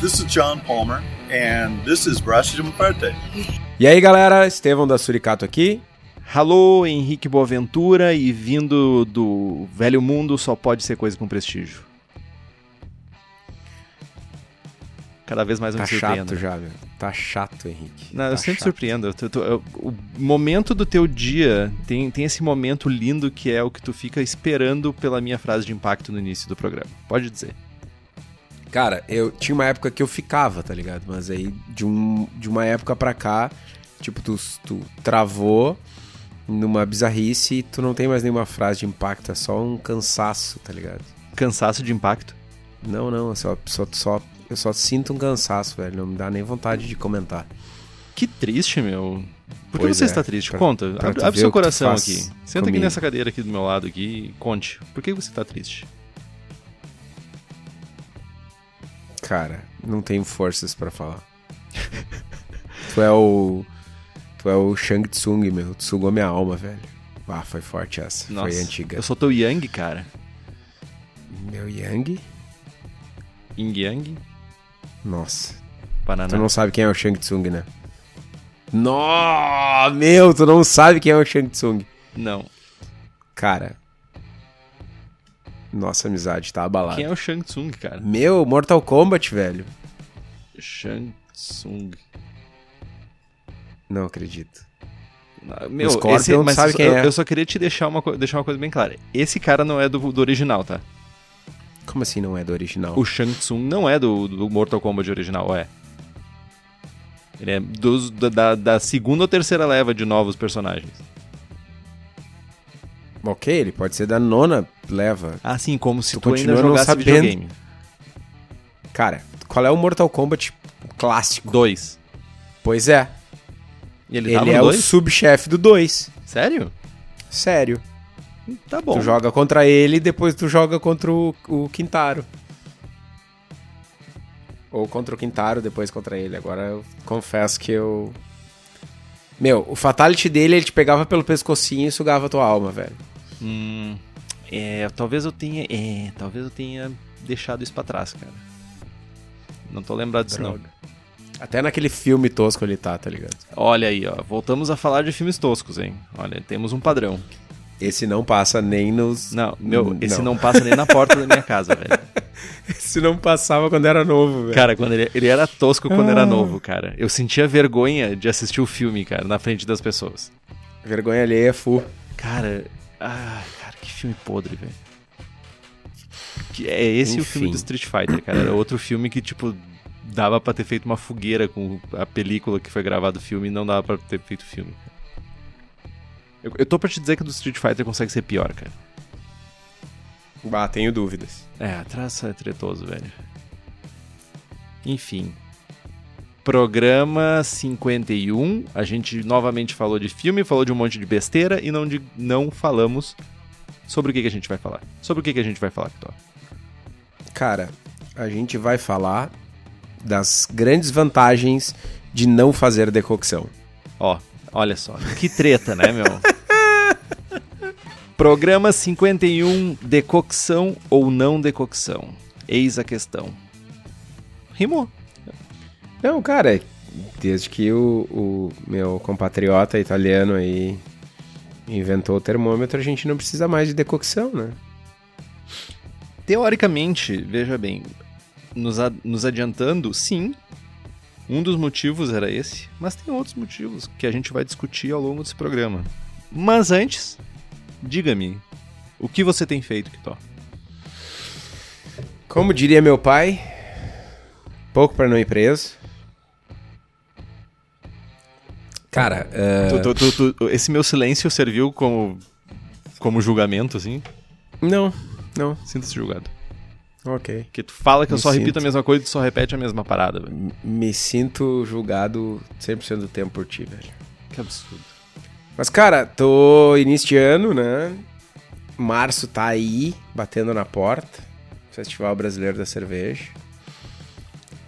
This is John Palmer, and this is Braço de Parte. E aí, galera, Estevão da Suricato aqui. Alô, Henrique Boaventura e vindo do velho mundo só pode ser coisa com prestígio. Cada vez mais eu Tá me surpreendo. chato já, meu. Tá chato, Henrique. Não, eu Tá sempre chato. surpreendo. Eu eu- o momento do teu dia tem, tem esse momento lindo que é o que tu fica esperando pela minha frase de impacto no início do programa. Pode dizer. Cara, eu tinha uma época que eu ficava, tá ligado? Mas aí, de, um, de uma época pra cá, tipo, tu, tu travou numa bizarrice e tu não tem mais nenhuma frase de impacto, é só um cansaço, tá ligado? Cansaço de impacto. Não, não, eu só, só, só- eu só sinto um cansaço, velho. Não me dá nem vontade de comentar. Que triste, meu. Por que Pois você é, está triste? pra- Conta. pra abre abre seu coração aqui. Senta aqui comigo. nessa cadeira aqui do meu lado aqui e conte. Por que você está triste? Cara, não tenho forças pra falar. tu é o. Tu é o Shang Tsung, meu. Tu sugou minha alma, velho. Ah, foi forte essa. Nossa, foi antiga. Eu sou teu Yang, cara. Meu Yang? Yin Yang. Nossa. Banana. Tu não sabe quem é o Shang Tsung, né? Nó, meu, tu não sabe quem é o Shang Tsung. Não. Cara. Nossa amizade tá abalada. Quem é o Shang Tsung, cara? Meu, Mortal Kombat, velho. Shang Tsung. Não acredito. Ah, Meu, Scorpion esse, mas sabe eu, quem é. eu só queria te deixar uma, deixar uma coisa bem clara. Esse cara não é do, do original, tá? Como assim não é do original? O Shang Tsung não é do, do Mortal Kombat original, é? Ele é dos, da, da segunda ou terceira leva de novos personagens. Ok, ele pode ser da nona leva. Ah, sim, como se Tu tu, ainda jogasse sabendo. videogame. Cara, qual é o Mortal Kombat clássico? Dois. Pois é. E ele, Ele, é no o dois? subchefe do 2. Sério? Sério. Tá bom. Tu joga contra ele e depois tu joga contra o, o Quintaro. Ou contra o Quintaro, depois contra ele. Agora eu confesso que eu. Meu, o fatality dele, ele te pegava pelo pescocinho e sugava tua alma, velho. Hum, é, talvez eu tenha. É, talvez eu tenha deixado isso pra trás, cara. Não tô lembrado disso, não. Até naquele filme tosco ele tá, tá ligado? Olha aí, ó. Voltamos a falar de filmes toscos, hein? Olha, temos um padrão. Esse não passa nem nos. Não, meu, esse não. não passa nem na porta da minha casa, velho. Esse não passava quando era novo, velho. Cara, quando ele, ele era tosco quando Ah. era novo, cara. Eu sentia vergonha de assistir o filme, cara, na frente das pessoas. Vergonha alheia, fu. Cara, ah, cara, que filme podre, velho. É esse o filme Enfim. do Street Fighter, cara. Era outro filme que, tipo, dava pra ter feito uma fogueira com a película que foi gravado o filme e não dava pra ter feito o filme. cara. Eu, eu tô pra te dizer que o do Street Fighter consegue ser pior, cara. Bah, tenho dúvidas. É, traça é tretoso, velho. Enfim. Programa 51. A gente novamente falou de filme, falou de um monte de besteira e não, de, não falamos sobre o que, que a gente vai falar. Sobre o que, que a gente vai falar, Kitó? Cara, a gente vai falar das grandes vantagens de não fazer decocção. Ó, olha só. Que treta, né, meu? Programa 51. Decocção ou não decocção? Eis a questão. Rimou. Não, cara, desde que o, o meu compatriota italiano aí inventou o termômetro, a gente não precisa mais de decocção, né? Teoricamente, veja bem, nos, a- nos adiantando, sim, um dos motivos era esse, mas tem outros motivos que a gente vai discutir ao longo desse programa. Mas antes, diga-me, o que você tem feito, Kitó? Como diria meu pai, pouco pra não ir preso. Cara, é, Tu- tu- tu- esse meu silêncio serviu como, como julgamento, assim? não, não, Sinta-se julgado. ok. Porque tu fala que eu Me só repito sinto. a mesma coisa e tu só repete a mesma parada, velho. Me sinto julgado 100% do tempo por ti, velho. Que absurdo. Mas, cara, tô ano, né? Março tá aí, batendo na porta. Festival Brasileiro da Cerveja.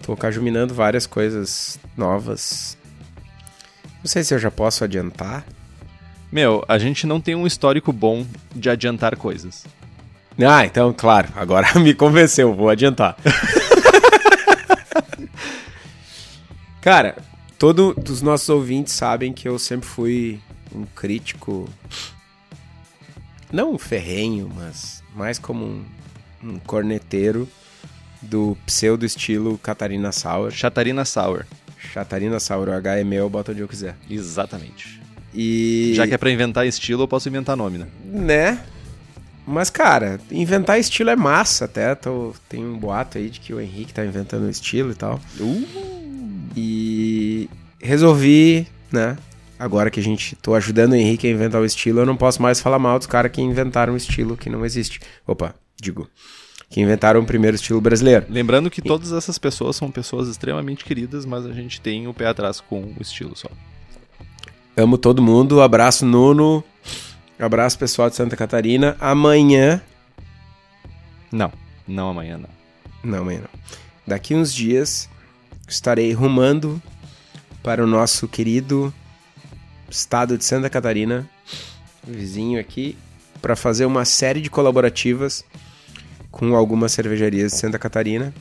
Tô cajuminando várias coisas novas. Não sei se eu já posso adiantar. Meu, a gente não tem um histórico bom de adiantar coisas. Ah, então, claro, agora me convenceu, vou adiantar. Cara, todos os nossos ouvintes sabem que eu sempre fui um crítico. Não um ferrenho, mas mais como um, um corneteiro do pseudo estilo Catarina Sauer. Chatarina Sour. Catarina Sauer, o H é meu, bota onde eu quiser. Exatamente. E. Já que é pra inventar estilo, eu posso inventar nome, né? Né? Mas, cara, inventar estilo é massa até. Tô, tem um boato aí de que o Henrique tá inventando estilo e tal. E resolvi, né? Agora que a gente tô ajudando o Henrique a inventar o estilo, eu não posso mais falar mal dos caras que inventaram um estilo que não existe. Opa, digo. Que inventaram o primeiro estilo brasileiro. Lembrando que todas essas pessoas são pessoas extremamente queridas, mas a gente tem o pé atrás com o estilo só. Amo todo mundo. Abraço, Nuno. Abraço, pessoal de Santa Catarina. Amanhã. Não, não amanhã não. Não, amanhã não. Daqui uns dias estarei rumando para o nosso querido estado de Santa Catarina, vizinho aqui, para fazer uma série de colaborativas com algumas cervejarias de Santa Catarina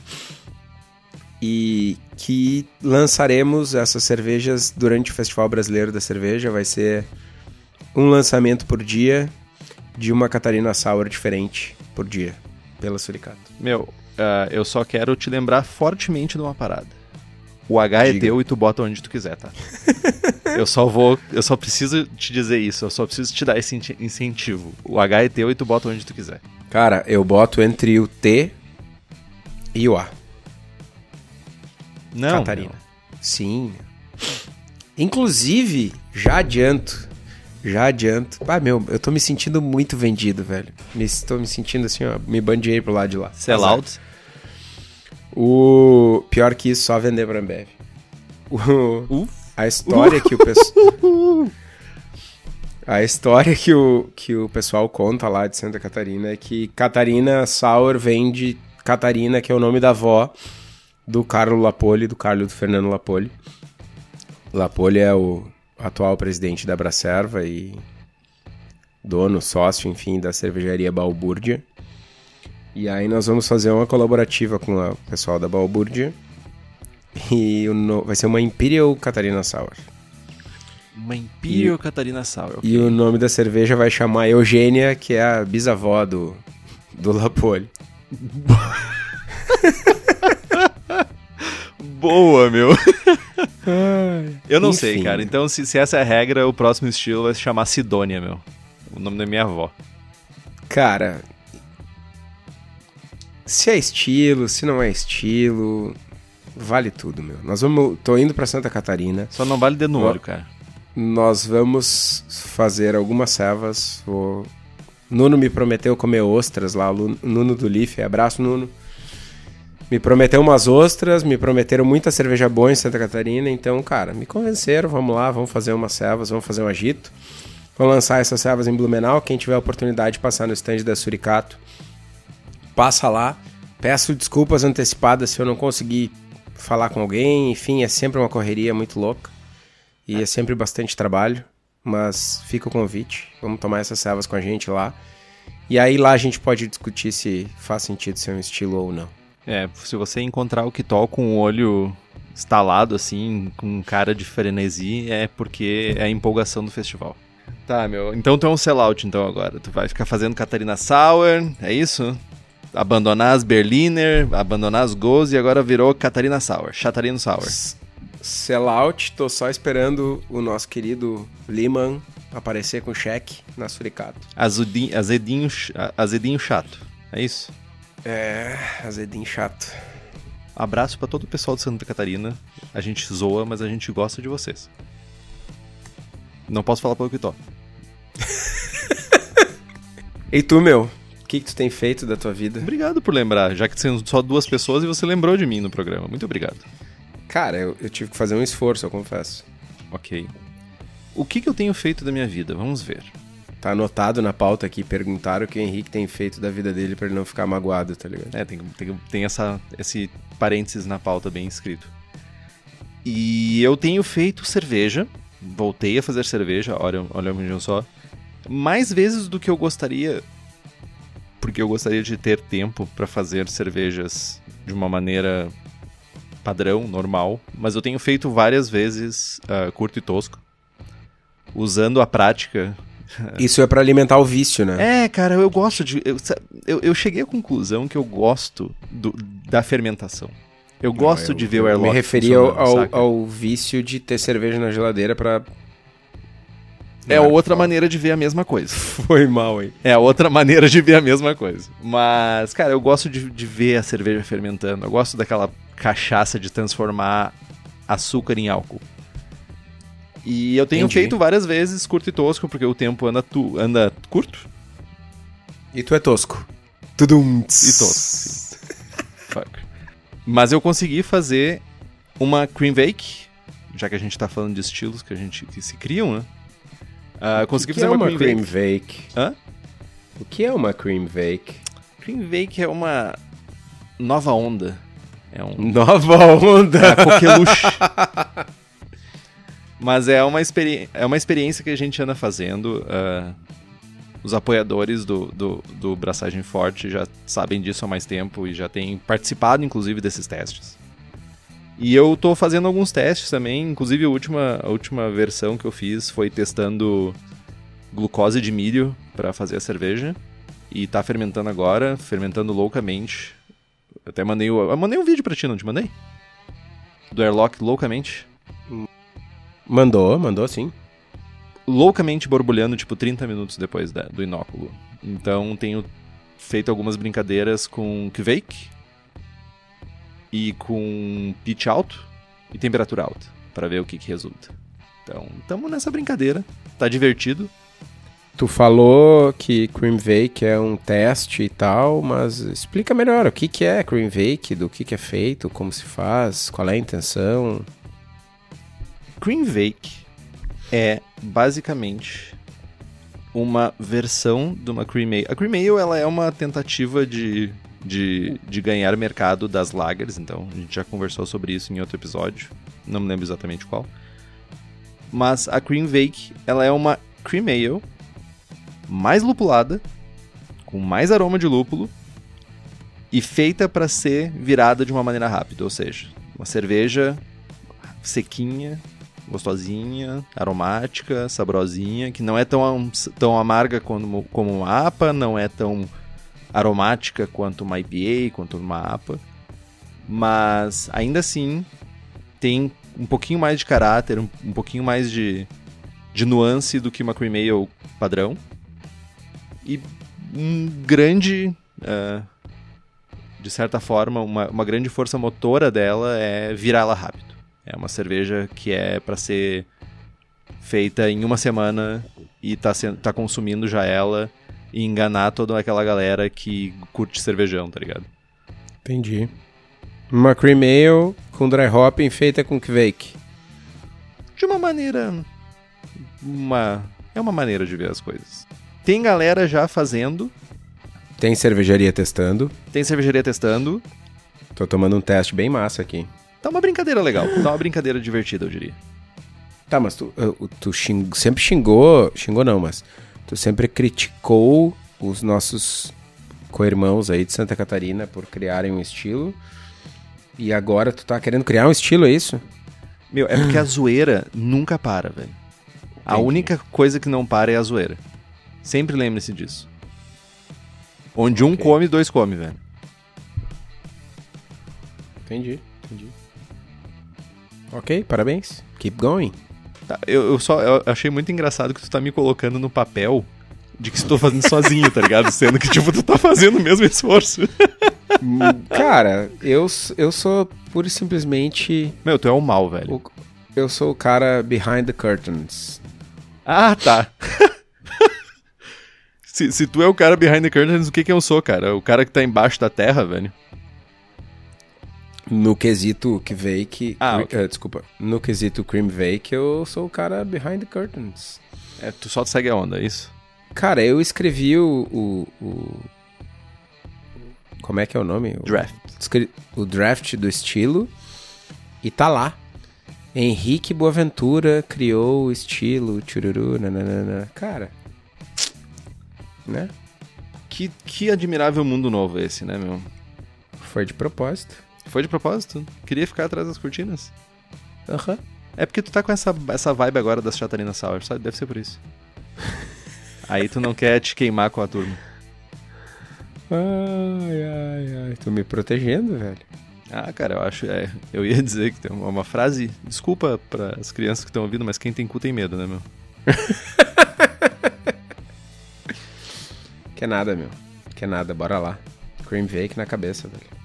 e que lançaremos essas cervejas durante o Festival Brasileiro da Cerveja. Vai ser um lançamento por dia de uma Catarina Sour diferente por dia pela Suricato. Meu, ah, eu só quero te lembrar fortemente de uma parada. O H é Diga. teu e tu bota onde tu quiser, tá? eu só vou. Eu só preciso te dizer isso. Eu só preciso te dar esse incentivo. O H é teu e tu bota onde tu quiser. Cara, eu boto entre o T e o A. Não. Catarina. Sim. Inclusive, já adianto. Já adianto. Ah, meu, eu tô me sentindo muito vendido, velho. Me, tô me sentindo assim, ó. Me bandeei pro lado de lá. Sell Azar. out. O pior que isso, só vender pra Ambev. O... A história que o pessoal. A história que o, que o pessoal conta lá de Santa Catarina é que Catarina Sauer vem de Catarina, que é o nome da avó do Carlo Lapoli, do Carlo do Fernando Lapoli. Lapoli é o atual presidente da Bracerva e dono, sócio, enfim, da cervejaria Balbúrdia. E aí nós vamos fazer uma colaborativa com o pessoal da Balbúrdia. E o no- vai ser uma Imperial Catarina Sour. Uma Imperial Catarina Sour. E o nome da cerveja vai chamar Eugênia, que é a bisavó do, do Lapoli. Boa, meu. Eu não sei, Enfim. cara. Então, se, se essa é a regra, o próximo estilo vai se chamar Sidônia, meu. O nome da minha avó. Cara, se é estilo, se não é estilo, vale tudo, meu. Nós vamos, tô indo pra Santa Catarina. Só não vale dedo no olho, cara. Nós vamos fazer algumas cevas. O Nuno me prometeu comer ostras lá, Nuno do Life. Abraço, Nuno. Me prometeu umas ostras, me prometeram muita cerveja boa em Santa Catarina. Então, cara, me convenceram. Vamos lá, vamos fazer umas cevas, vamos fazer um agito. Vamos lançar essas cevas em Blumenau. Quem tiver a oportunidade de passar no stand da Suricato, passa lá. Peço desculpas antecipadas se eu não conseguir falar com alguém. Enfim, é sempre uma correria muito louca. E é sempre bastante trabalho, mas fica o convite. Vamos tomar essas servas com a gente lá. E aí lá a gente pode discutir se faz sentido ser um estilo ou não. É, se você encontrar o Kitol com o olho estalado, assim, com cara de frenesi, é porque é a empolgação do festival. Tá, meu. Então tu é um sellout, então, agora. Tu vai ficar fazendo Catarina Sauer, é isso? Abandonar as Berliner, abandonar as Goz e agora virou Catarina Sauer, Chatarino Sauer. Sellout, tô só esperando o nosso querido Liman aparecer com cheque na Suricato. Azudinho, azedinho, azedinho chato, é isso? É, azedinho chato. Abraço pra todo o pessoal de Santa Catarina. A gente zoa, mas a gente gosta de vocês. Não posso falar pelo Kitol. E tu, meu? O que, que tu tem feito da tua vida? Obrigado por lembrar, já que são só duas pessoas e você lembrou de mim no programa. Muito obrigado. Cara, eu, eu tive que fazer um esforço, eu confesso. Ok. O que, que eu tenho feito da minha vida? Vamos ver. Tá anotado na pauta aqui, perguntaram o que o Henrique tem feito da vida dele pra ele não ficar magoado, tá ligado? É, tem, tem, tem essa, esse parênteses na pauta bem escrito. E eu tenho feito cerveja. Voltei a fazer cerveja, olha, olha um só. Mais vezes do que eu gostaria. Porque eu gostaria de ter tempo para fazer cervejas de uma maneira padrão, normal, mas eu tenho feito várias vezes uh, curto e tosco, usando a prática. Isso é para alimentar o vício, né? É, cara, eu gosto de. Eu, eu, eu cheguei à conclusão que eu gosto do, da fermentação. Eu gosto eu, de ver o airlock. Eu me referi ao, ao, ao, vício de ter cerveja na geladeira para é a outra maneira de ver a mesma coisa. Foi mal, hein? É outra maneira de ver a mesma coisa. Mas, cara, eu gosto de, de ver a cerveja fermentando. Eu gosto daquela cachaça de transformar açúcar em álcool. E eu tenho Entendi. feito várias vezes curto e tosco, porque o tempo anda, tu, anda curto. E tu é tosco. Tudum. E tosco. Fuck. Mas eu consegui fazer uma cream bake, já que a gente tá falando de estilos que a gente que se criam, né? Uh, consegui fazer é uma, uma cream, cream bake. Hã? O que é uma cream bake? Cream bake é uma nova onda. É um nova onda. É a coqueluche. Mas é uma, experi é uma experiência que a gente anda fazendo. Uh, os apoiadores do, do, do Braçagem Forte já sabem disso há mais tempo e já têm participado, inclusive, desses testes. E eu tô fazendo alguns testes também, inclusive a última, a última versão que eu fiz foi testando glucose de milho para fazer a cerveja. E tá fermentando agora, fermentando loucamente. Eu até mandei, eu mandei um vídeo pra ti, não te mandei? Do airlock loucamente. Mandou, mandou sim. Loucamente borbulhando, tipo, 30 minutos depois da, do inóculo. Então tenho feito algumas brincadeiras com Kvake, e com pitch alto e temperatura alta, para ver o que, que resulta. Então, estamos nessa brincadeira. Tá divertido. Tu falou que Cream Bake é um teste e tal, mas explica melhor o que, que é Cream Bake, do que, que é feito, como se faz, qual é a intenção. Cream Bake é basicamente uma versão de uma Cream Ale. A Cream Ale ela é uma tentativa de de, de ganhar mercado das lagers, então a gente já conversou sobre isso em outro episódio, não me lembro exatamente qual. Mas a Cream Bake, ela é uma Cream Ale mais lupulada, com mais aroma de lúpulo e feita para ser virada de uma maneira rápida, ou seja, uma cerveja sequinha, gostosinha, aromática, saborosinha, que não é tão, tão amarga como, como uma APA, não é tão aromática quanto uma IPA, quanto uma APA. Mas ainda assim tem um pouquinho mais de caráter, um, um pouquinho mais de, de nuance do que uma Cream Ale padrão. E um grande. Uh, de certa forma, uma, uma grande força motora dela é virá-la rápido. É uma cerveja que é para ser feita em uma semana e tá, sendo, tá consumindo já ela e enganar toda aquela galera que curte cervejão, tá ligado? Entendi. Uma cream ale com dry hopping feita com kvake. De uma maneira... Uma... É uma maneira de ver as coisas. Tem galera já fazendo. Tem cervejaria testando. Tem cervejaria testando. Tô tomando um teste bem massa aqui. Tá uma brincadeira legal. Tá uma brincadeira divertida, eu diria. Tá, mas tu, tu xing... sempre xingou... Xingou não, mas tu sempre criticou os nossos co-irmãos aí de Santa Catarina por criarem um estilo. E agora tu tá querendo criar um estilo, é isso? Meu, é porque a zoeira nunca para, velho. A única coisa que não para é a zoeira. Sempre lembre-se disso. Onde okay. um come, dois come, velho. Entendi, entendi. Ok, parabéns. Keep going. Tá, eu, eu, só eu achei muito engraçado que tu tá me colocando no papel de que estou fazendo sozinho, tá ligado? Sendo que, tipo, tu tá fazendo o mesmo esforço. Cara, eu, eu sou pura e simplesmente. Meu, tu é o mal, velho. O, eu sou o cara behind the curtains. Ah, tá. se, se tu é o cara behind the curtains, o que que eu sou, cara? O cara que tá embaixo da terra, velho? No quesito que veio que. Ah, okay. uh, desculpa. No quesito Cream Vake, eu sou o cara behind the curtains. É, tu só segue a onda, é isso? Cara, eu escrevi o, o, o. como é que é o nome? O draft. O draft do estilo. E tá lá. Henrique Boaventura criou o estilo, chururu, nananana. Cara. Né? Que, que admirável mundo novo esse, né, meu? Foi de propósito. Foi de propósito? Queria ficar atrás das cortinas? Aham. É porque tu tá com essa, essa vibe agora das Chatarina Sour, sabe? Deve ser por isso. Aí tu não quer te queimar com a turma. Ai, ai, ai. Tô me protegendo, velho. Ah, cara, eu acho. É, eu ia dizer que tem uma, uma frase. Desculpa para as crianças que estão ouvindo, mas quem tem cu tem medo, né, meu? Que nada, meu. Que nada, bora lá. Cream Bake na cabeça, velho.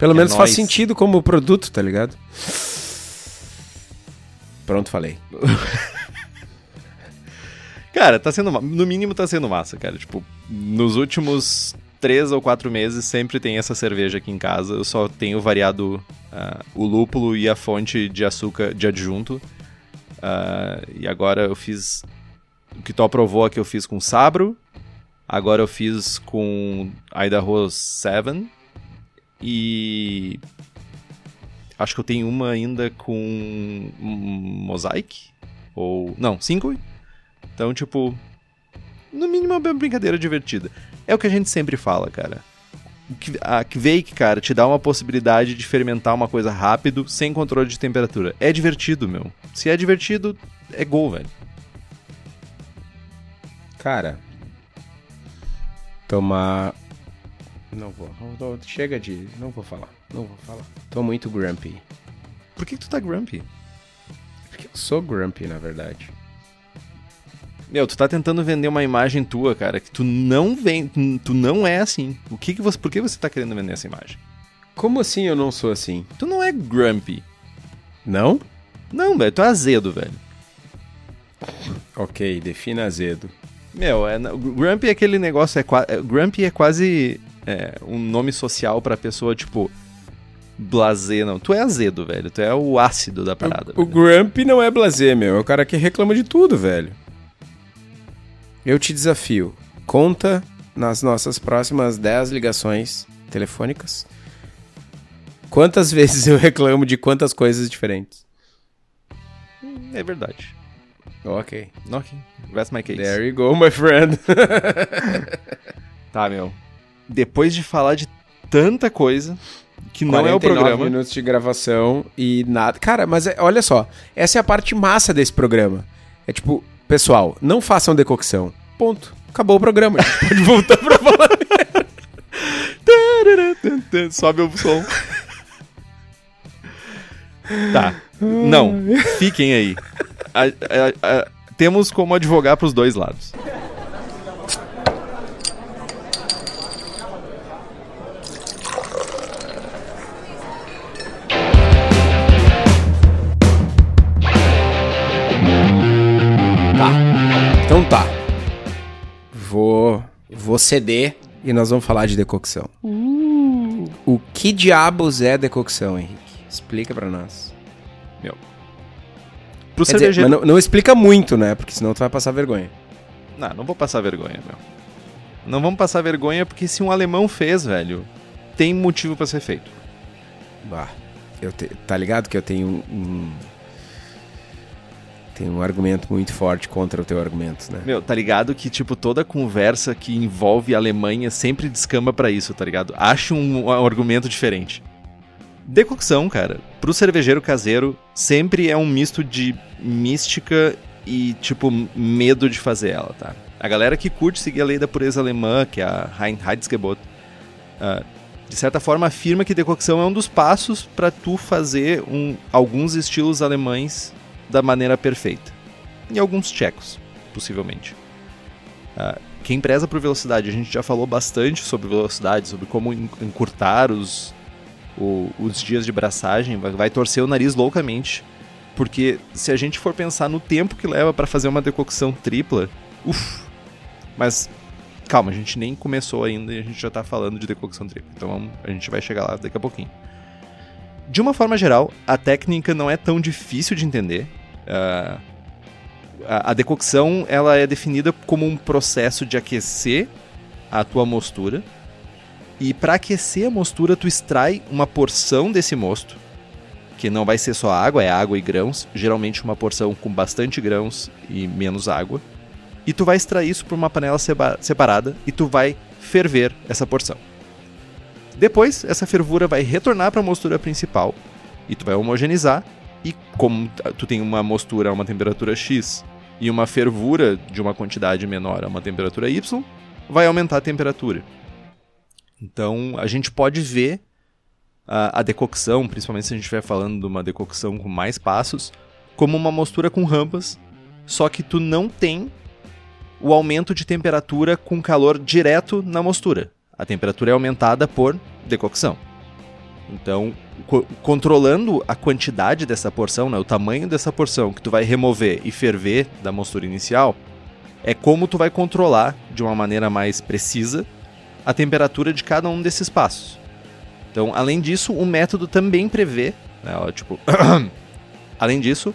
Pelo Que menos é faz nóis. sentido como produto, tá ligado? Pronto, falei. Cara, tá sendo. No mínimo tá sendo massa, cara. Tipo, nos últimos três ou quatro meses sempre tem essa cerveja aqui em casa. Eu só tenho variado ah, o lúpulo e a fonte de açúcar de adjunto. Ah, e agora eu fiz. O que tu aprovou aqui eu fiz com Sabro. Agora eu fiz com Idaho 7. E. Acho que eu tenho uma ainda com Mosaic. Ou. Não, 5. Então, tipo. No mínimo é uma brincadeira divertida. É o que a gente sempre fala, cara. A Kvake, cara, te dá uma possibilidade de fermentar uma coisa rápido, sem controle de temperatura. É divertido, meu. Se é divertido, é gol, velho. Cara. Tomar. Não vou. não- Chega de. Não vou falar. Não vou falar. Tô muito grumpy. Por que, que tu tá grumpy? Porque eu sou grumpy, na verdade. Meu, tu tá tentando vender uma imagem tua, cara, que tu não vem, tu não é assim. O que que você, por que você tá querendo vender essa imagem? Como assim eu não sou assim? Tu não é grumpy. Não? Não, velho, tu é azedo, velho. Ok, defina azedo. Meu, é, Grumpy é aquele negócio, é, é- Grumpy é quase é, um nome social pra pessoa, tipo, blazer, não. Tu é azedo, velho, tu é o ácido da parada. O, o grumpy não é blazer, meu. É o cara que reclama de tudo, velho. Eu te desafio. Conta nas nossas próximas 10 ligações telefônicas. Quantas vezes eu reclamo de quantas coisas diferentes? É verdade. Ok. Ok, rest my case. There you go, my friend. Tá, meu. Depois de falar de tanta coisa, que não é o 49 programa... minutos de gravação e nada. Cara, mas é- olha só. Essa é a parte massa desse programa. É tipo, pessoal, não façam decocção. Ponto. Acabou o programa. A gente pode voltar pra falar. Sobe o som. tá. Não, fiquem aí. A- a- a- temos como advogar pros dois lados. Vou, ceder e nós vamos falar de decocção. O que diabos é decocção, Henrique? Explica pra nós. Pro Quer dizer, cervejeiro. mas não, não explica muito, né? Porque senão tu vai passar vergonha. Não, não vou passar vergonha, meu. Não vamos passar vergonha porque se um alemão fez, velho, tem motivo pra ser feito. Bah, eu te- tá ligado que eu tenho um, um- tenho um argumento muito forte contra o teu argumento, né? Meu, tá ligado que, tipo, toda conversa que envolve a Alemanha sempre descamba pra isso, tá ligado? Acha um, um argumento diferente. Decocção, cara, pro cervejeiro caseiro, sempre é um misto de mística e, tipo, medo de fazer ela, tá? A galera que curte seguir a lei da pureza alemã, que é a Reinheitsgebot, ah, de certa forma afirma que decocção é um dos passos pra tu fazer um, alguns estilos alemães da maneira perfeita. E alguns tchecos, possivelmente. Ah, quem preza por velocidade, a gente já falou bastante sobre velocidade, sobre como en- encurtar os, o- os dias de braçagem, vai, vai torcer o nariz loucamente. Porque se a gente for pensar no tempo que leva para fazer uma decocção tripla, uff. Mas calma, a gente nem começou ainda e a gente já tá falando de decocção tripla. Então a gente vai chegar lá daqui a pouquinho. De uma forma geral, a técnica não é tão difícil de entender. Ah, a, a decocção ela é definida como um processo de aquecer a tua mostura. E para aquecer a mostura, tu extrai uma porção desse mosto, que não vai ser só água, é água e grãos, geralmente uma porção com bastante grãos e menos água. E tu vai extrair isso para uma panela separada e tu vai ferver essa porção. Depois, essa fervura vai retornar para a mostura principal e tu vai homogeneizar. E como tu tem uma mostura a uma temperatura X e uma fervura de uma quantidade menor a uma temperatura Y, vai aumentar a temperatura. Então, a gente pode ver a, a decocção, principalmente se a gente estiver falando de uma decocção com mais passos, como uma mostura com rampas, só que tu não tem o aumento de temperatura com calor direto na mostura. A temperatura é aumentada por decocção. Então, co controlando a quantidade dessa porção, né, o tamanho dessa porção que tu vai remover e ferver da mostura inicial, é como tu vai controlar de uma maneira mais precisa a temperatura de cada um desses passos. Então, além disso, o método também prevê, né, ó, tipo, além disso,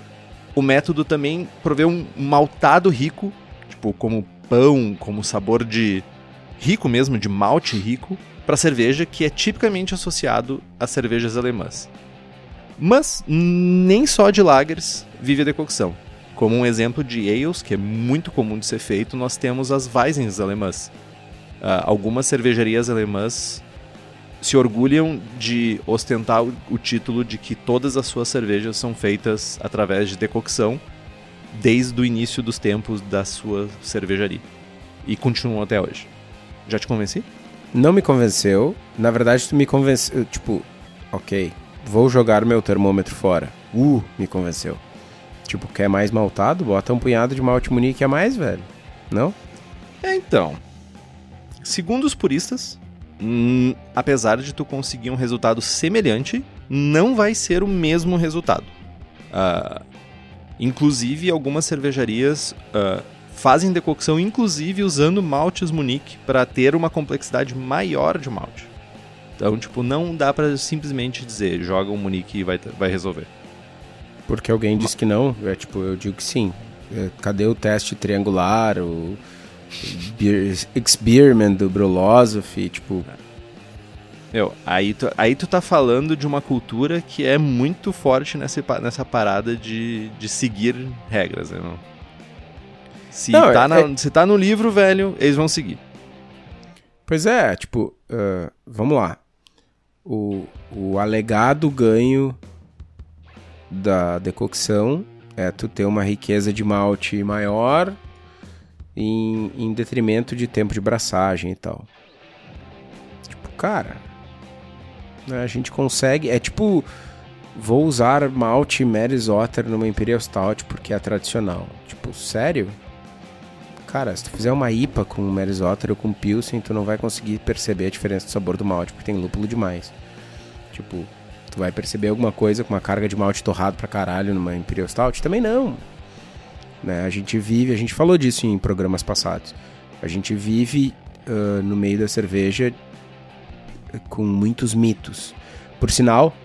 o método também provê um maltado rico, tipo, como pão, como sabor de rico mesmo, de malte rico, para cerveja que é tipicamente associado às cervejas alemãs. Mas nem só de lagers vive a decocção. Como um exemplo de ales, que é muito comum de ser feito, nós temos as Weisens alemãs. Uh, algumas cervejarias alemãs se orgulham de ostentar o título de que todas as suas cervejas são feitas através de decocção desde o início dos tempos da sua cervejaria. E continuam até hoje. Já te convenci? Não me convenceu. Na verdade, tu me convenceu. Tipo, ok, vou jogar meu termômetro fora. Uh, me convenceu. Tipo, quer mais maltado? Bota um punhado de malte munique a mais, velho. Não? É, então. Segundo os puristas, hum, apesar de tu conseguir um resultado semelhante, não vai ser o mesmo resultado. Uh, inclusive, algumas cervejarias uh, fazem decocção, inclusive usando maltes Munique, para ter uma complexidade maior de malte. Então, tipo, não dá para simplesmente dizer joga um Munique e vai, vai resolver. Porque alguém disse que não, é tipo, eu digo que sim. É, cadê o teste triangular, o experiment do Brolosophy, tipo... Meu, aí tu, aí tu tá falando de uma cultura que é muito forte nessa, nessa parada de, de seguir regras, né, meu? Se, não, tá na, é... se tá no livro, velho, eles vão seguir. Pois é, tipo, uh, vamos lá. O, o alegado ganho da decocção é tu ter uma riqueza de malte maior em, em detrimento de tempo de braçagem e tal. Tipo, cara, né, a gente consegue. É tipo, vou usar malte Mary's Otter numa Imperial Stout porque é tradicional. Tipo, sério? Cara, se tu fizer uma IPA com Mary's Otter ou com Pilsen, tu não vai conseguir perceber a diferença do sabor do malte, porque tem lúpulo demais. Tipo, tu vai perceber alguma coisa com uma carga de malte torrado pra caralho numa Imperial Stout? Também não. Né? A gente vive, a gente falou disso em programas passados. A gente vive uh, no meio da cerveja com muitos mitos. Por sinal,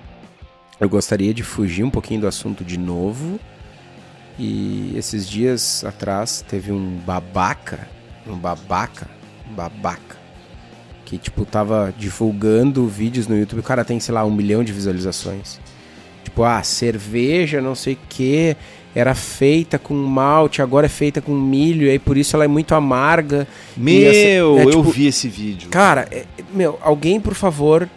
eu gostaria de fugir um pouquinho do assunto de novo e esses dias atrás teve um babaca, um babaca, um babaca, que tipo tava divulgando vídeos no YouTube. O cara tem, sei lá, um milhão de visualizações. Tipo, ah, cerveja, não sei o que, era feita com malte, agora é feita com milho, e aí por isso ela é muito amarga. Meu, essa, é, eu tipo, vi esse vídeo. Cara, é, meu, alguém por favor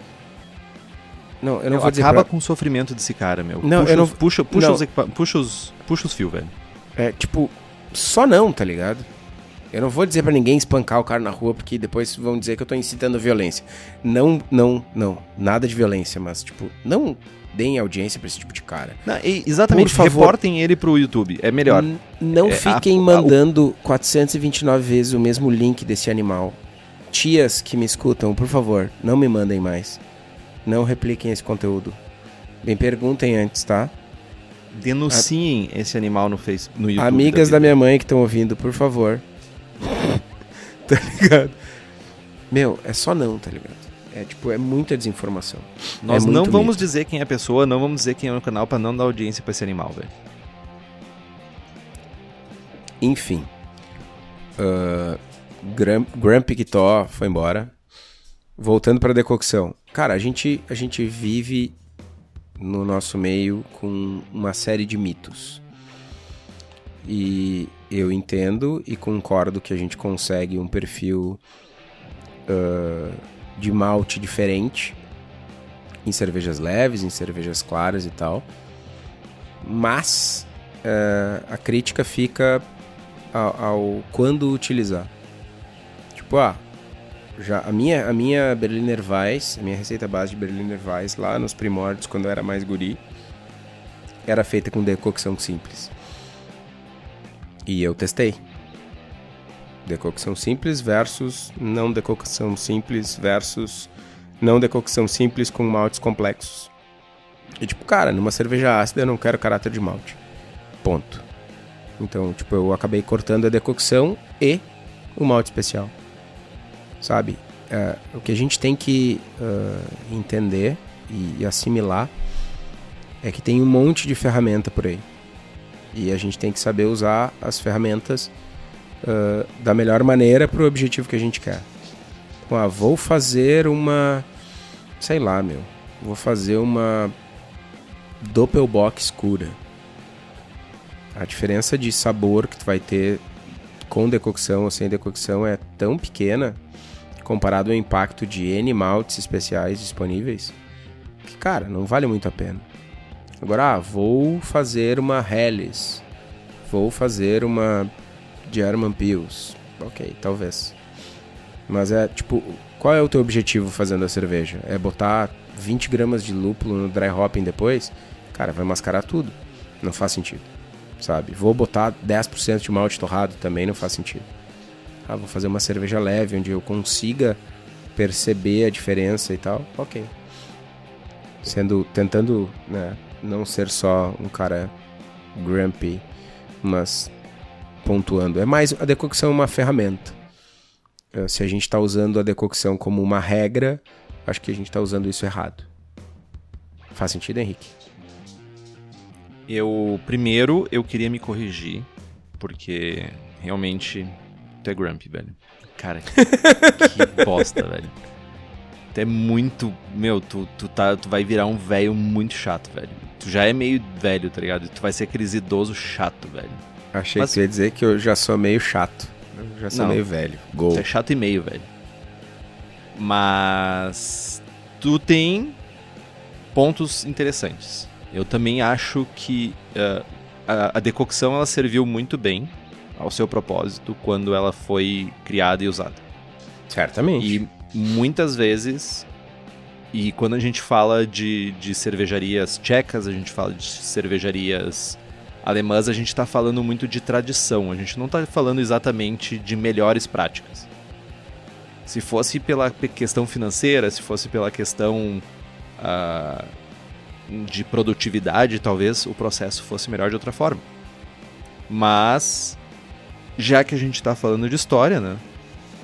não, eu não eu vou dizer Acaba pra... com o sofrimento desse cara, meu. Não, puxa eu não... Os, puxa, puxa, não. Os equipa... puxa, os, puxa os fios, velho. É, tipo, só não, tá ligado? Eu não vou dizer para ninguém espancar o cara na rua, porque depois vão dizer que eu tô incitando violência. Não, não, não. Nada de violência, mas, tipo, não deem audiência pra esse tipo de cara. Não, exatamente, Por favor, reportem ele pro YouTube, é melhor. não é, fiquem a, mandando a, 429 vezes o mesmo link desse animal. Tias que me escutam, por favor, não me mandem mais. Não repliquem esse conteúdo. Bem, perguntem antes, tá? Denunciem A... esse animal no Facebook, no YouTube. Amigas da, da minha mãe que estão ouvindo, por favor. tá ligado? Meu, é só não, tá ligado? É tipo, é muita desinformação. Nós é não vamos mito. dizer quem é a pessoa, não vamos dizer quem é o canal para não dar audiência para esse animal, velho. Enfim. Uh, Grumpy Kitó foi embora. Voltando para decocção. Cara, a gente, a gente vive no nosso meio com uma série de mitos. E eu entendo e concordo que a gente consegue um perfil uh, de malte diferente em cervejas leves, em cervejas claras e tal. Mas uh, a crítica fica ao, ao, quando utilizar. Tipo, ah, já a minha a minha Berliner Weiss, a minha receita base de Berliner Weiss lá nos primórdios quando eu era mais guri, era feita com decocção simples. E eu testei. Decocção simples versus não decocção simples versus não decocção simples com maltes complexos. E tipo, cara, numa cerveja ácida eu não quero caráter de malte. Ponto. Então, tipo, eu acabei cortando a decocção e o malte especial. Sabe? É, o que a gente tem que uh, entender e, e assimilar é que tem um monte de ferramenta por aí. E a gente tem que saber usar as ferramentas uh, da melhor maneira para o objetivo que a gente quer. Então, ah, vou fazer uma. Sei lá, meu. Vou fazer uma Doppelbock escura. A diferença de sabor que tu vai ter com decocção ou sem decocção é tão pequena comparado ao impacto de N maltes especiais disponíveis que, cara, não vale muito a pena. Agora, ah, vou fazer uma Helles. Vou fazer uma German Pils. Ok, talvez. Mas é, tipo, qual é o teu objetivo fazendo a cerveja? É botar 20 gramas de lúpulo no dry hopping depois? Cara, vai mascarar tudo. Não faz sentido. Sabe? Vou botar 10% de malte torrado também não faz sentido. Ah, vou fazer uma cerveja leve onde eu consiga perceber a diferença e tal. Ok. Sendo, tentando, né, não ser só um cara grumpy, mas pontuando. É mais a decocção é uma ferramenta. É, se a gente está usando a decocção como uma regra, acho que a gente está usando isso errado. Faz sentido, Henrique? Eu primeiro eu queria me corrigir porque realmente tu é grumpy, velho. Cara, que bosta, velho. Tu é muito. Meu, tu, tu, tá, tu vai virar um velho muito chato, velho. Tu já é meio velho, tá ligado? Tu vai ser aqueles idoso chato, velho. Achei Mas... que ia dizer que eu já sou meio chato. Eu já sou Não, meio velho. Gol. Tu é chato e meio, velho. Mas. Tu tem pontos interessantes. Eu também acho que uh, a, a decocção ela serviu muito bem ao seu propósito quando ela foi criada e usada. Certamente. E muitas vezes, e quando a gente fala de, de cervejarias tchecas, a gente fala de cervejarias alemãs, a gente está falando muito de tradição, a gente não está falando exatamente de melhores práticas. Se fosse pela questão financeira, se fosse pela questão uh, de produtividade, talvez o processo fosse melhor de outra forma. Mas, já que a gente está falando de história, né?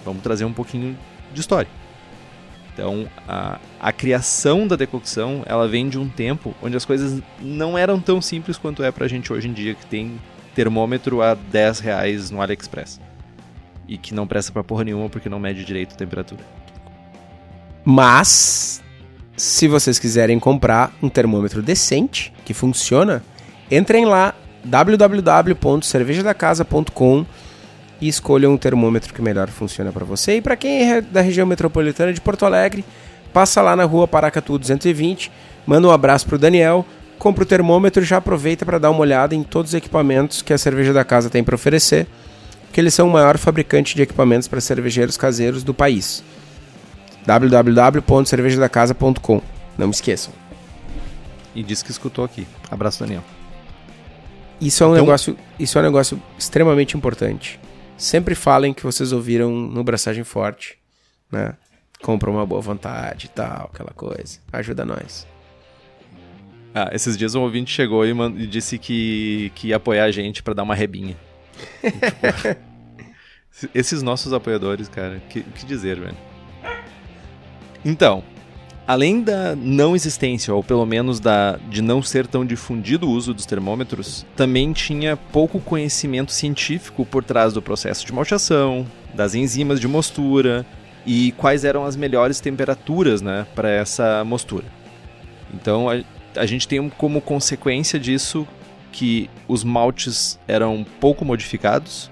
Vamos trazer um pouquinho de história. Então, a, a criação da decocção, ela vem de um tempo onde as coisas não eram tão simples quanto é pra gente hoje em dia, que tem termômetro a 10 reais no AliExpress. E que não presta pra porra nenhuma porque não mede direito a temperatura. Mas, se vocês quiserem comprar um termômetro decente, que funciona, entrem lá www.cervejadacasa.com e escolha um termômetro que melhor funciona para você. E para quem é da região metropolitana de Porto Alegre, passa lá na rua Paracatu 220, manda um abraço pro Daniel, compra o termômetro e já aproveita para dar uma olhada em todos os equipamentos que a cerveja da casa tem para oferecer, que eles são o maior fabricante de equipamentos para cervejeiros caseiros do país. www.cervejadacasa.com. Não me esqueçam. E diz que escutou aqui. Abraço, Daniel. Isso é um então... negócio, isso é um negócio extremamente importante. Sempre falem que vocês ouviram no Braçagem Forte, né? Compra uma boa vontade e tal, aquela coisa. Ajuda nós. Ah, esses dias um ouvinte chegou e, e disse que, que ia apoiar a gente para dar uma rebinha. esses nossos apoiadores, cara, que, que dizer, velho. Então, além da não existência, ou pelo menos da, de não ser tão difundido o uso dos termômetros, também tinha pouco conhecimento científico por trás do processo de malteação, das enzimas de mostura e quais eram as melhores temperaturas né, para essa mostura. Então a, a gente tem como consequência disso que os maltes eram pouco modificados,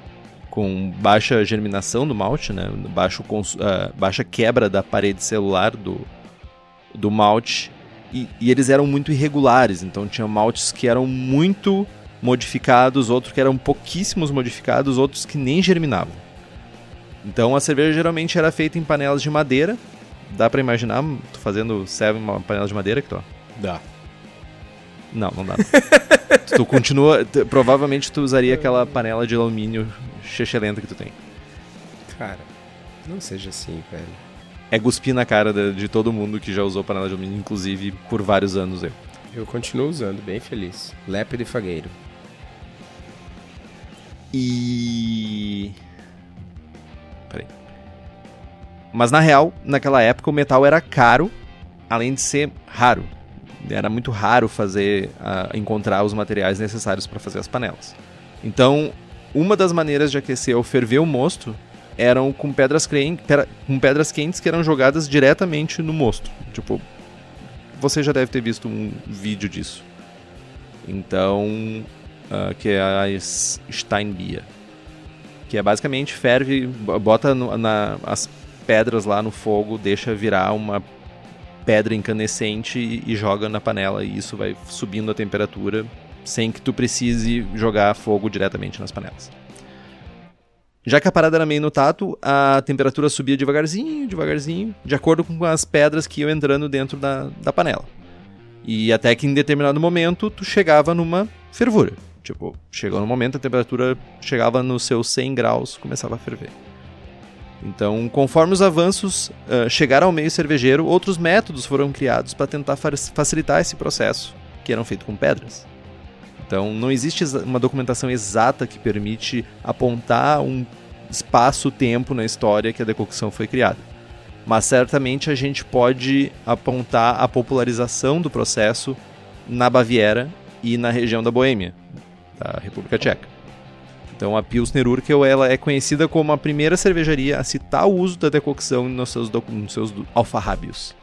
com baixa germinação do malte, né? Baixo uh, baixa quebra da parede celular do, do malte. E, e, eles eram muito irregulares, então tinha maltes que eram muito modificados, outros que eram pouquíssimos modificados, outros que nem germinavam. Então a cerveja geralmente era feita em panelas de madeira. Dá para imaginar, tô fazendo serve uma panela de madeira que tô. Dá. Não, não dá. tu continua, provavelmente tu usaria aquela panela de alumínio chechelenta que tu tem. Cara, não seja assim, velho. É cuspir na cara de, de todo mundo que já usou panela de alumínio, inclusive por vários anos eu. Eu continuo usando, bem feliz. Lépido e fagueiro. E. Peraí. Mas na real, naquela época o metal era caro, além de ser raro. Era muito raro fazer, uh, encontrar os materiais necessários para fazer as panelas. Então, uma das maneiras de aquecer ou ferver o mosto eram com pedras, com pedras quentes que eram jogadas diretamente no mosto. Tipo, você já deve ter visto um vídeo disso. Então, uh, que é a Steinbier. Que é basicamente ferve, bota no, na, as pedras lá no fogo, deixa virar uma pedra incandescente e, e joga na panela. E isso vai subindo a temperatura sem que tu precise jogar fogo diretamente nas panelas. Já que a parada era meio no tato, a temperatura subia devagarzinho, devagarzinho, de acordo com as pedras que iam entrando dentro da, da panela. E até que em determinado momento tu chegava numa fervura. Tipo, chegou no momento a temperatura chegava nos seus 100 graus, começava a ferver. Então, conforme os avanços uh, chegaram ao meio cervejeiro, outros métodos foram criados para tentar facilitar esse processo, que eram feitos com pedras. Então, não existe uma documentação exata que permite apontar um espaço-tempo na história que a decocção foi criada. Mas certamente a gente pode apontar a popularização do processo na Baviera e na região da Boêmia, da República Tcheca. Então a Pilsner Urquell ela é conhecida como a primeira cervejaria a citar o uso da decocção nos seus, nos seus alfarrábios,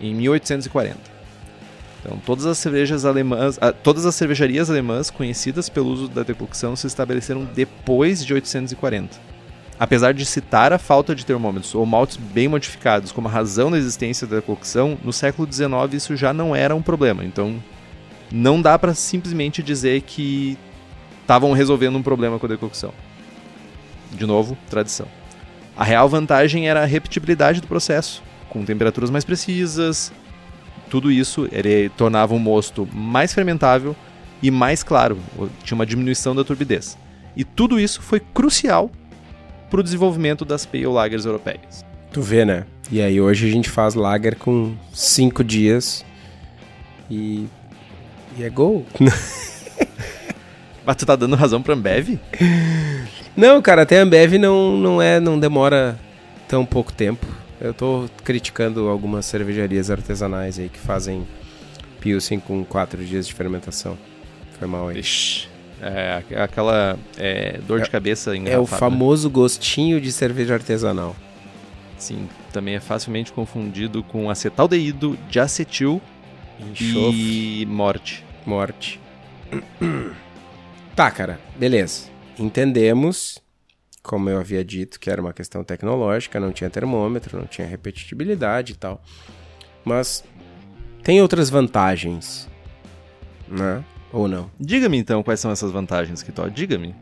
em 1840. Então, todas as cervejas alemãs, ah, todas as cervejarias alemãs conhecidas pelo uso da decocção se estabeleceram depois de 840. Apesar de citar a falta de termômetros ou maltes bem modificados como a razão da existência da decocção, no século XIX isso já não era um problema. Então, não dá para simplesmente dizer que estavam resolvendo um problema com a decocção. De novo, tradição. A real vantagem era a repetibilidade do processo, com temperaturas mais precisas, tudo isso ele tornava o mosto mais fermentável e mais claro, tinha uma diminuição da turbidez. E tudo isso foi crucial para o desenvolvimento das pale lagers europeias. Tu vê, né? E aí hoje a gente faz lager com cinco dias e, e é gol. Mas tu tá dando razão pra Ambev? Não, cara, até a Ambev não, não é, não demora tão pouco tempo. Eu tô criticando algumas cervejarias artesanais aí que fazem Pilsen com 4 dias de fermentação. Foi mal aí. Ixi. É, aquela é, dor de cabeça É o famoso gostinho de cerveja artesanal. Sim, também é facilmente confundido com acetaldeído, de acetil Enxofre. e morte. Morte. tá, cara, beleza. Entendemos como eu havia dito, que era uma questão tecnológica, não tinha termômetro, não tinha repetitibilidade e tal. Mas tem outras vantagens, né? Ou não? Diga-me então quais são essas vantagens, Kitó. Diga-me.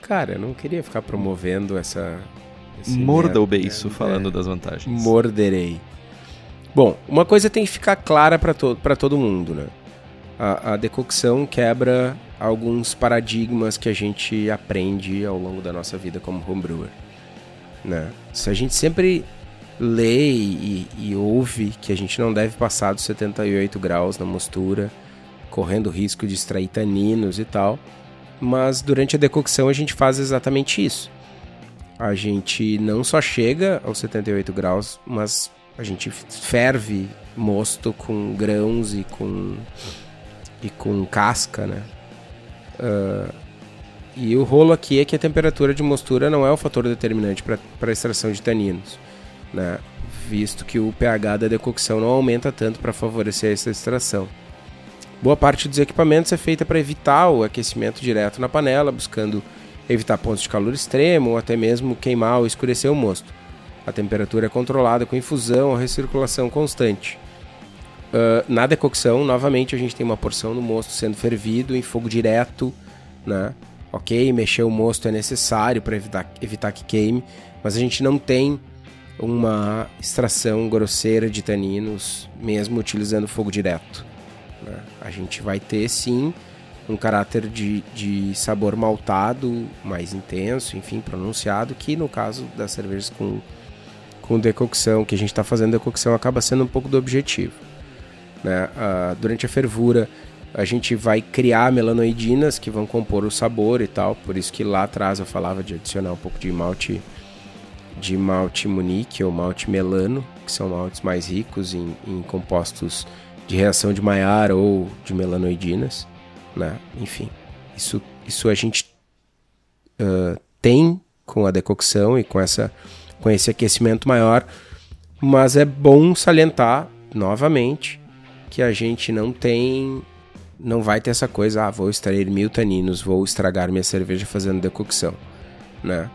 Cara, eu não queria ficar promovendo essa. Morda o beiço é, falando é, das vantagens. Morderei. Bom, uma coisa tem que ficar clara para to todo mundo, né? A, a decocção quebra alguns paradigmas que a gente aprende ao longo da nossa vida como homebrewer. Né? Se a gente sempre lê e, e, ouve que a gente não deve passar dos 78 graus na mostura, correndo risco de extrair taninos e tal, mas durante a decocção a gente faz exatamente isso. A gente não só chega aos 78 graus, mas a gente ferve mosto com grãos e com e com casca, né? Uh, e o rolo aqui é que a temperatura de mostura não é o fator determinante para a extração de taninos, né? visto que o pH da decocção não aumenta tanto para favorecer essa extração. Boa parte dos equipamentos é feita para evitar o aquecimento direto na panela, buscando evitar pontos de calor extremo ou até mesmo queimar ou escurecer o mosto. A temperatura é controlada com infusão ou recirculação constante. Uh, na decocção, novamente, a gente tem uma porção do mosto sendo fervido em fogo direto, né? Ok, mexer o mosto é necessário para evitar, evitar que queime, mas a gente não tem uma extração grosseira de taninos, mesmo utilizando fogo direto. Né? A gente vai ter sim um caráter de, de sabor maltado mais intenso, enfim, pronunciado, que no caso das cervejas com, com decocção, que a gente está fazendo decocção, acaba sendo um pouco do objetivo. Né? Uh, durante a fervura, a gente vai criar melanoidinas que vão compor o sabor e tal, por isso que lá atrás eu falava de adicionar um pouco de malte de malte munique ou malte melano, que são maltes mais ricos em, em compostos de reação de Maillard ou de melanoidinas, né? Enfim, isso, isso a gente uh, tem com a decocção e com, essa, com esse aquecimento maior, mas é bom salientar novamente que a gente não tem, não vai ter essa coisa, ah, vou extrair mil taninos, vou estragar minha cerveja fazendo decocção, né?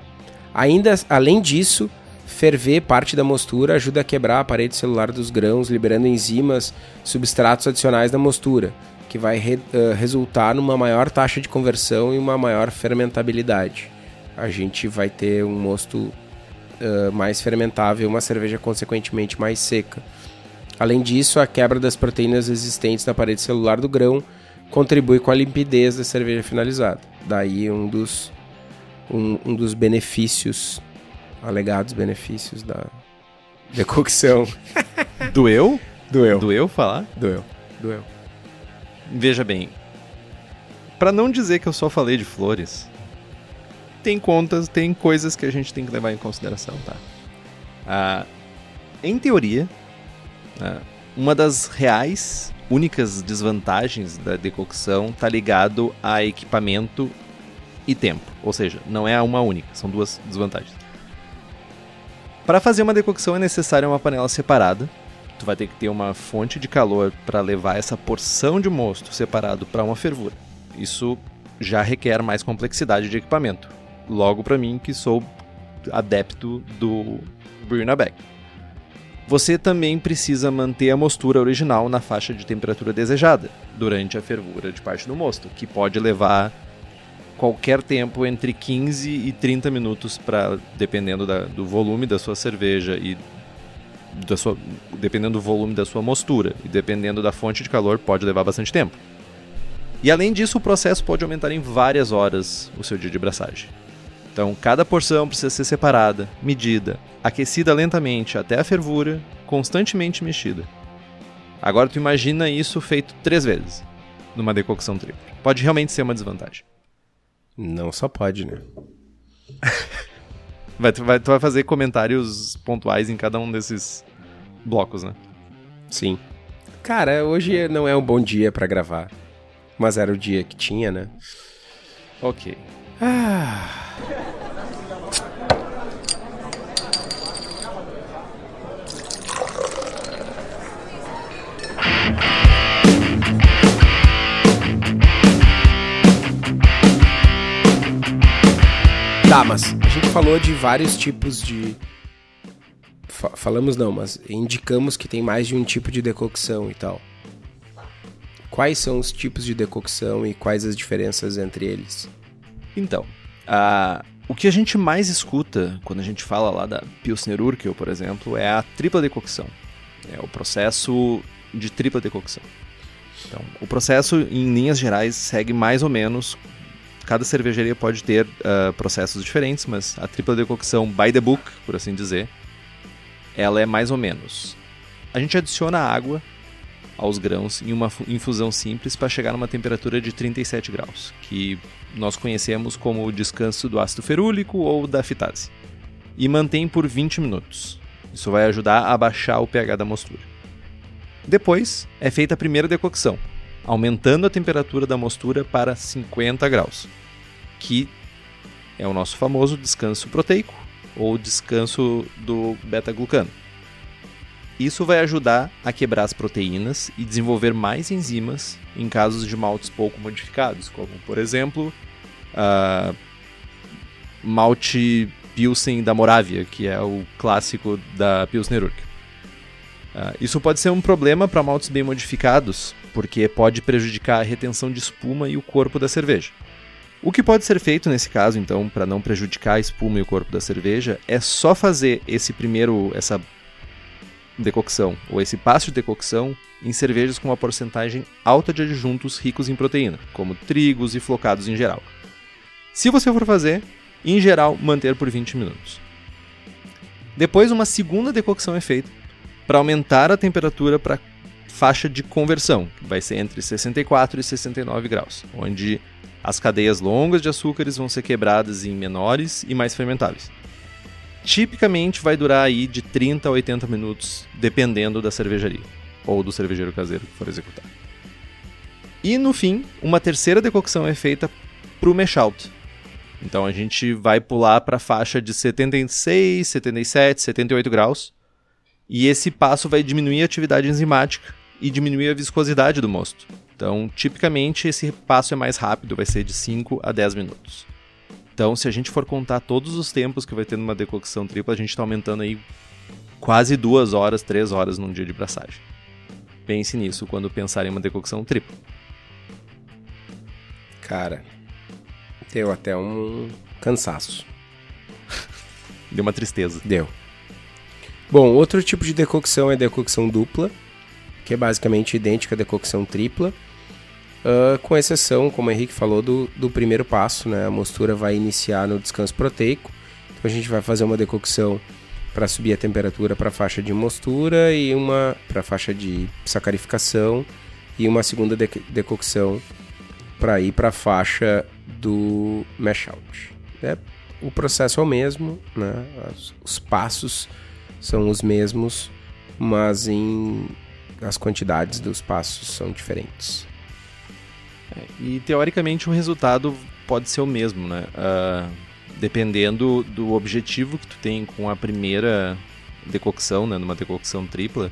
Ainda além disso, ferver parte da mostura ajuda a quebrar a parede celular dos grãos, liberando enzimas, substratos adicionais da mostura, que vai re, uh, resultar numa maior taxa de conversão e uma maior fermentabilidade. A gente vai ter um mosto uh, mais fermentável, uma cerveja consequentemente mais seca. Além disso, a quebra das proteínas existentes na parede celular do grão contribui com a limpidez da cerveja finalizada. Daí um dos um, um dos benefícios, alegados benefícios da decocção. Doeu? Doeu. Doeu falar? Doeu. Doeu. Veja bem, para não dizer que eu só falei de flores, tem contas, tem coisas que a gente tem que levar em consideração, tá? Ah, em teoria, ah, uma das reais, únicas desvantagens da decocção tá ligado a equipamento e tempo. Ou seja, não é uma única, são duas desvantagens. Para fazer uma decocção é necessária uma panela separada. Tu vai ter que ter uma fonte de calor para levar essa porção de mosto separado para uma fervura. Isso já requer mais complexidade de equipamento. Logo para mim que sou adepto do Bruna Bag. Você também precisa manter a mostura original na faixa de temperatura desejada durante a fervura de parte do mosto, que pode levar qualquer tempo entre 15 e 30 minutos para dependendo da, do volume da sua cerveja e da sua, dependendo do volume da sua mostura e dependendo da fonte de calor pode levar bastante tempo. E além disso, o processo pode aumentar em várias horas o seu dia de braçagem. Então, cada porção precisa ser separada, medida, aquecida lentamente até a fervura, constantemente mexida. Agora tu imagina isso feito três vezes numa decocção tripla. Pode realmente ser uma desvantagem. Não só pode, né? vai, tu, vai, tu vai fazer comentários pontuais em cada um desses blocos, né? Sim. Cara, hoje não é um bom dia para gravar. Mas era o dia que tinha, né? Ok. Ah. Tá, mas a gente falou de vários tipos de. Falamos não, mas indicamos que tem mais de um tipo de decocção e tal. Quais são os tipos de decocção e quais as diferenças entre eles? Então, a... o que a gente mais escuta quando a gente fala lá da Pilsner Urquell, por exemplo, é a tripla decocção. É o processo de tripla decocção. Então, o processo, em linhas gerais, segue mais ou menos cada cervejaria pode ter uh, processos diferentes, mas a tripla decocção by the book, por assim dizer, ela é mais ou menos. A gente adiciona água aos grãos em uma infusão simples para chegar numa temperatura de 37 graus, que nós conhecemos como o descanso do ácido ferúlico ou da fitase, e mantém por 20 minutos. Isso vai ajudar a baixar o pH da mostura. Depois é feita a primeira decocção, aumentando a temperatura da mostura para 50 graus, que é o nosso famoso descanso proteico ou descanso do beta-glucano. Isso vai ajudar a quebrar as proteínas e desenvolver mais enzimas em casos de maltes pouco modificados, como por exemplo uh, malte Pilsen da Moravia, que é o clássico da Pilsner Urquell. Uh, isso pode ser um problema para maltes bem modificados, porque pode prejudicar a retenção de espuma e o corpo da cerveja. O que pode ser feito nesse caso, então, para não prejudicar a espuma e o corpo da cerveja, é só fazer esse primeiro, essa decocção, ou esse passo de decocção, em cervejas com uma porcentagem alta de adjuntos ricos em proteína, como trigos e flocados em geral. Se você for fazer, em geral, manter por 20 minutos. Depois, uma segunda decocção é feita para aumentar a temperatura para faixa de conversão, que vai ser entre 64 e 69 graus, onde as cadeias longas de açúcares vão ser quebradas em menores e mais fermentáveis. Tipicamente vai durar aí de 30 a 80 minutos, dependendo da cervejaria ou do cervejeiro caseiro que for executar. E no fim, uma terceira decocção é feita para o mash out. Então a gente vai pular para a faixa de 76, 77, 78 graus. E esse passo vai diminuir a atividade enzimática e diminuir a viscosidade do mosto. Então, tipicamente, esse passo é mais rápido, vai ser de 5 a 10 minutos. Então, se a gente for contar todos os tempos que vai ter numa decocção tripla, a gente está aumentando aí quase 2 horas, 3 horas num dia de braçagem. Pense nisso quando pensar em uma decocção tripla. Cara, deu até um cansaço. Deu uma tristeza. Deu. Bom, outro tipo de decocção é decocção dupla, que é basicamente idêntica à decocção tripla, uh, com exceção, como o Henrique falou, do, do primeiro passo, né? A mostura vai iniciar no descanso proteico, então a gente vai fazer uma decocção para subir a temperatura para a faixa de mostura e uma para a faixa de sacarificação e uma segunda de decocção para ir para a faixa do mash out. É, o processo é o mesmo, né? As, os passos são os mesmos, mas em as quantidades dos passos são diferentes. E teoricamente o resultado pode ser o mesmo, né? Uh, dependendo do objetivo que tu tem com a primeira decocção, né? Numa decocção tripla,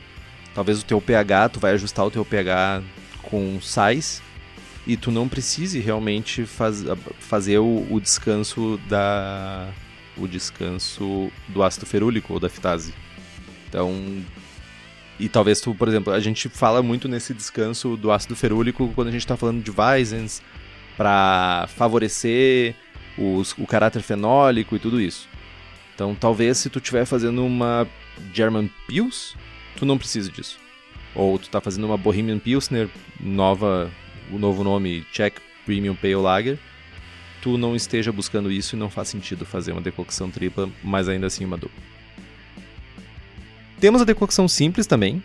talvez o teu pH, tu vai ajustar o teu pH com sais e tu não precise realmente faz, fazer o, o, descanso da o descanso do ácido ferúlico ou da fitase. Então, e talvez tu, por exemplo, a gente fala muito nesse descanso do ácido ferúlico quando a gente está falando de Weissens para favorecer os, o caráter fenólico e tudo isso. Então, talvez se tu estiver fazendo uma German Pils, tu não precisa disso. Ou tu está fazendo uma Bohemian Pilsner, nova, o novo nome Czech Premium Pale Lager, tu não esteja buscando isso e não faz sentido fazer uma decocção tripla, mas ainda assim uma dupla. Temos a decocção simples também.